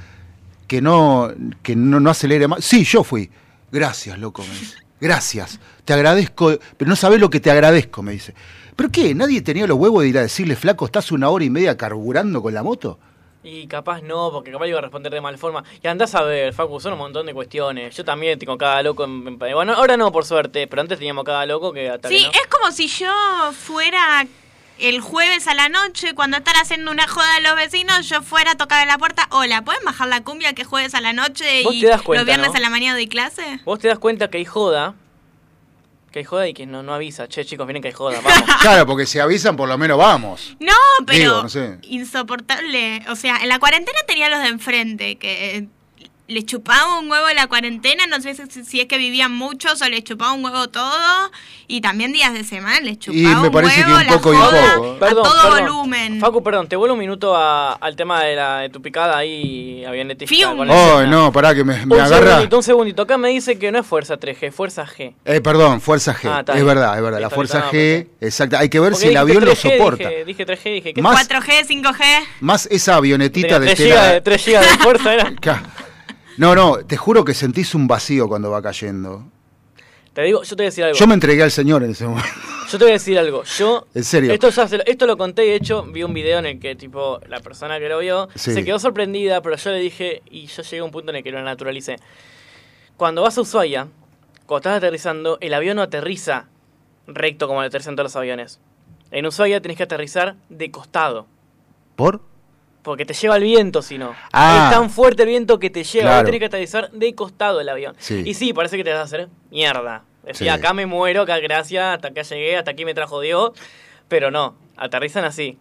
que no, que no, no acelere más. Sí, yo fui. Gracias, loco, me dice. Gracias. Te agradezco, pero no sabés lo que te agradezco, me dice. ¿Pero qué? ¿Nadie tenía los huevos de ir a decirle, flaco, estás una hora y media carburando con la moto? Y capaz no, porque capaz iba a responder de mal forma. Y andás a ver, Facu, son un montón de cuestiones. Yo también tengo cada loco en, en- Bueno, ahora no, por suerte, pero antes teníamos cada loco que hasta Sí, que no. es como si yo fuera el jueves a la noche, cuando están haciendo una joda a los vecinos, yo fuera a tocar a la puerta. Hola, ¿pueden bajar la cumbia que es jueves a la noche Vos y te das cuenta, los viernes ¿no? a la mañana doy clase? Vos te das cuenta que hay joda, que hay joda y que no, no avisa. Che, chicos, miren que hay joda, vamos. Claro, porque si avisan, por lo menos vamos. No, pero Digo, no sé. insoportable. O sea, en la cuarentena tenía los de enfrente, que eh, les chupaba un huevo la cuarentena, no sé si, si es que vivían muchos o les chupaba un huevo todo, y también días de semana les chupaba Y me un parece que huevo un la poco y un joda poco, ¿eh? a Perdón, todo perdón. volumen. Facu, perdón, te vuelvo un minuto a- al tema de, la, de tu picada ahí, la Oh, no, pará, que me, me un agarra. segundito, un segundito. Acá me dice que no es fuerza 3G, fuerza G. Eh, perdón, fuerza G. Ah, es verdad, es verdad. La fuerza no, G, exacto. Hay que ver Porque si el avión lo 3G, soporta. Dije, dije 3G, dije que Más- 4G, 5G. Más esa avionetita de 3 GB, tela. de 3 GB de fuerza era. No, no, te juro que sentís un vacío cuando va cayendo. Te digo, yo te voy a decir algo. Yo me entregué al señor en ese momento. Yo te voy a decir algo. Yo. En serio. Esto, ya lo, esto lo conté y de hecho vi un video en el que, tipo, la persona que lo vio Sí. se quedó sorprendida, pero yo le dije, y yo llegué a un punto en el que lo naturalicé. Cuando vas a Ushuaia, cuando estás aterrizando, el avión no aterriza recto como aterrizan todos los aviones. En Ushuaia tenés que aterrizar de costado. ¿Por? Porque te lleva el viento, si no. Ah. Es tan fuerte el viento que te lleva. Claro. Tenés que aterrizar de costado el avión. Sí. Y sí, parece que te vas a hacer mierda. Decía, Sí. acá me muero, acá gracias, hasta acá llegué, hasta aquí me trajo Dios. Pero no, aterrizan así.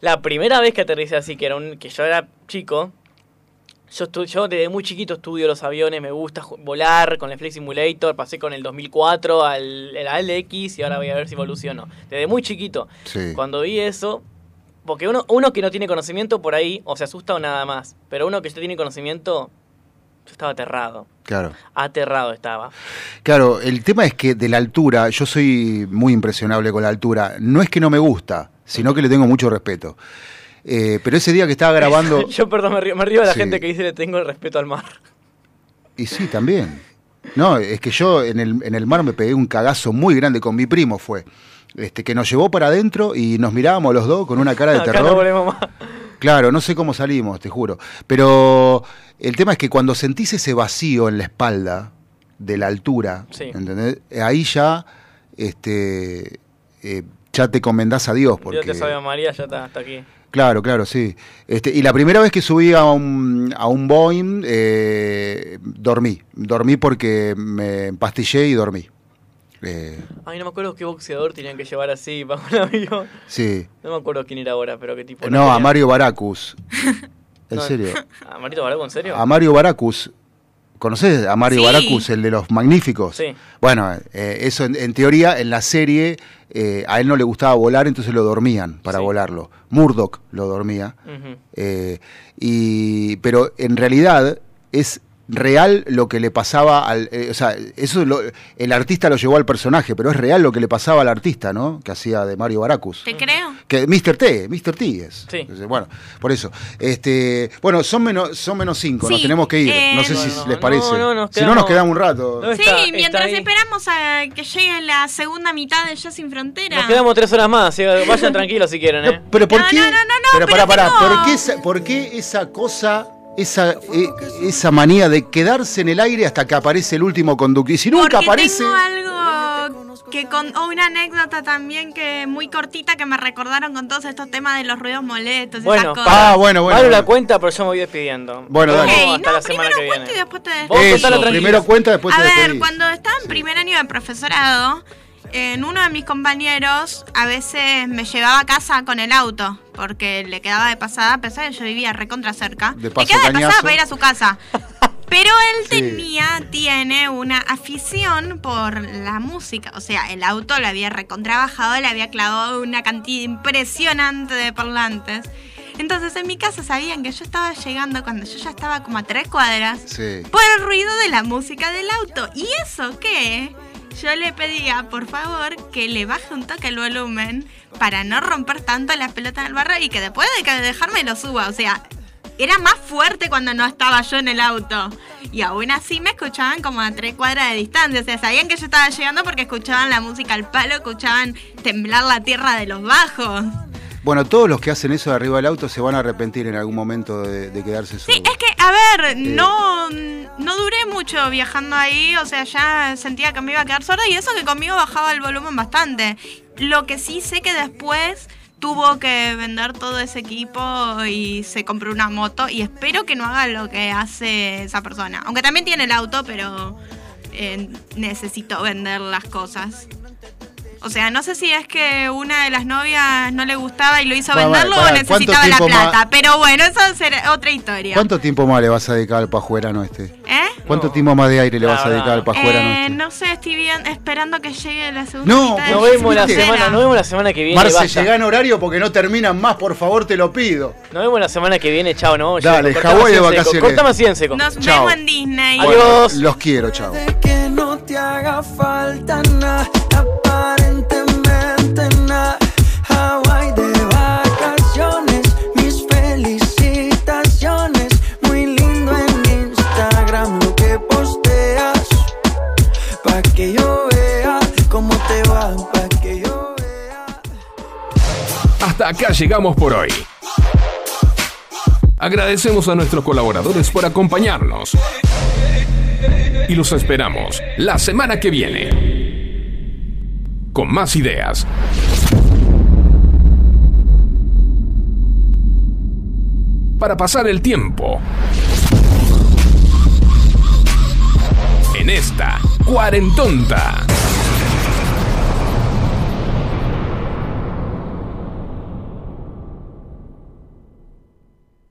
La primera vez que aterricé así, que, era un, que yo era chico, yo, estu- yo desde muy chiquito estudio los aviones, me gusta volar con el Flight Simulator, pasé con el 2004 al, el y ahora voy a ver si evoluciono. Desde muy chiquito. Sí. Cuando vi eso, porque uno, uno que no tiene conocimiento por ahí, o se asusta o nada más, pero uno que ya tiene conocimiento, yo estaba aterrado. Claro. Aterrado estaba. Claro, el tema es que de la altura, yo soy muy impresionable con la altura. No es que no me gusta, sino que le tengo mucho respeto. Eh, pero ese día que estaba grabando. yo, perdón, me río, me río de la Sí. gente que dice le tengo el respeto al mar. Y sí, también. No, es que yo en el, en el mar me pegué un cagazo muy grande con mi primo, fue. Este, que nos llevó para adentro y nos mirábamos los dos con una cara de terror. no más. Claro, no sé cómo salimos, te juro. Pero el tema es que cuando sentís ese vacío en la espalda de la altura, Sí. ¿entendés? Ahí ya, este, eh, ya te comendás a Dios. Dios te Porque, sabe María, ya está, hasta aquí. claro, claro, sí. Este, y la primera vez que subí a un, a un Boeing, eh, dormí. Dormí porque me empastillé y dormí. Eh, Ay, no me acuerdo qué boxeador tenían que llevar así para un avión. sí. No me acuerdo quién era ahora, pero qué tipo. No, a tenía- Mario Baracus. En No, serio. ¿A Marito Baraco, en serio? A Mario Baracus. ¿Conoces a Mario Sí. Baracus, el de los magníficos? Sí. Bueno, eh, eso en, en teoría en la serie eh, a él no le gustaba volar, entonces lo dormían para Sí. volarlo. Murdoch lo dormía. Eh, y, pero en realidad es real lo que le pasaba al... eh, o sea, eso lo- el artista lo llevó al personaje, pero es real lo que le pasaba al artista, ¿no? Que hacía de Mario Baracus. ¿Te creo? Que Mr. T, Mr. T es. Sí. Bueno, por eso. Este, bueno, son menos, son menos cinco, nos Sí, tenemos que ir. eh, no sé No, si no, les no, parece. no, nos si no, nos quedamos- un rato. No, Sí, está- mientras esperamos a que llegue la segunda mitad de Ya Sin Frontera. Nos quedamos tres horas más, así que vayan tranquilos si quieren, ¿eh? Pero ¿por qué? pero pero pará, pará, tengo- ¿por qué esa, por qué esa cosa, esa, eh, esa manía de quedarse en el aire hasta que aparece el último conductor? Y si nunca Porque aparece. tengo algo que con o una anécdota también que muy cortita que me recordaron con todos estos temas de los ruidos molestos y Bueno, esas cosas. Ah, bueno, bueno, bueno. la cuenta, pero yo me voy despidiendo. Bueno, dale. vemos Ok, hasta no, la semana que primero viene. y después te Eso, primero cuenta, después A te ver, despedís. cuando estaba en primer año de profesorado, en uno de mis compañeros a veces me llevaba a casa con el auto, porque le quedaba de pasada, a pesar de que yo vivía recontra cerca. De le paso quedaba de pasada para ir a su casa. Pero él Sí. tenía, tiene una afición por la música. O sea, el auto le había recontrabajado, le había clavado una cantidad impresionante de parlantes. Entonces en mi casa sabían que yo estaba llegando cuando yo ya estaba como a tres cuadras Sí. por el ruido de la música del auto. ¿Y eso qué? Yo le pedía, por favor, que le baje un toque el volumen para no romper tanto las pelotas del barro y que después de que dejarme lo suba. O sea, era más fuerte cuando no estaba yo en el auto. Y aún así me escuchaban como a tres cuadras de distancia. O sea, sabían que yo estaba llegando porque escuchaban la música al palo, escuchaban temblar la tierra de los bajos. Bueno, todos los que hacen eso de arriba del auto se van a arrepentir en algún momento de, de quedarse solos. Sí, es que, a ver, no, no duré mucho viajando ahí, o sea, ya sentía que me iba a quedar sorda y eso que conmigo bajaba el volumen bastante. Lo que sí sé que después tuvo que vender todo ese equipo y se compró una moto y espero que no haga lo que hace esa persona. Aunque también tiene el auto, pero eh, necesito vender las cosas. O sea, no sé si es que una de las novias no le gustaba y lo hizo venderlo o ¿cuánto necesitaba la plata. más- Pero bueno, eso será otra historia. ¿Cuánto tiempo más le vas a dedicar al pajuerano este? ¿Eh? ¿Cuánto tiempo más de aire le vas a dedicar al pajuerano Eh, este? no sé, estoy bien esperando que llegue la segunda No, Nos vemos la semana, nos vemos la semana que viene. Marce, llega en horario porque no terminan más, por favor, te lo pido. Nos vemos la semana que viene, chao, no. Dale, Cortame Hawái de vacaciones. Cortame así en seco. Nos Chao. vemos en Disney. Adiós. Los quiero, chao. Te haga falta nada, aparentemente nada. Hawaii de vacaciones, mis felicitaciones. Muy lindo en Instagram lo que posteas. Pa' que yo vea cómo te va, pa' que yo Hasta acá llegamos por hoy. Agradecemos a nuestros colaboradores por acompañarnos. Y los esperamos la semana que viene. Con más ideas. Para pasar el tiempo. En esta cuarentonta.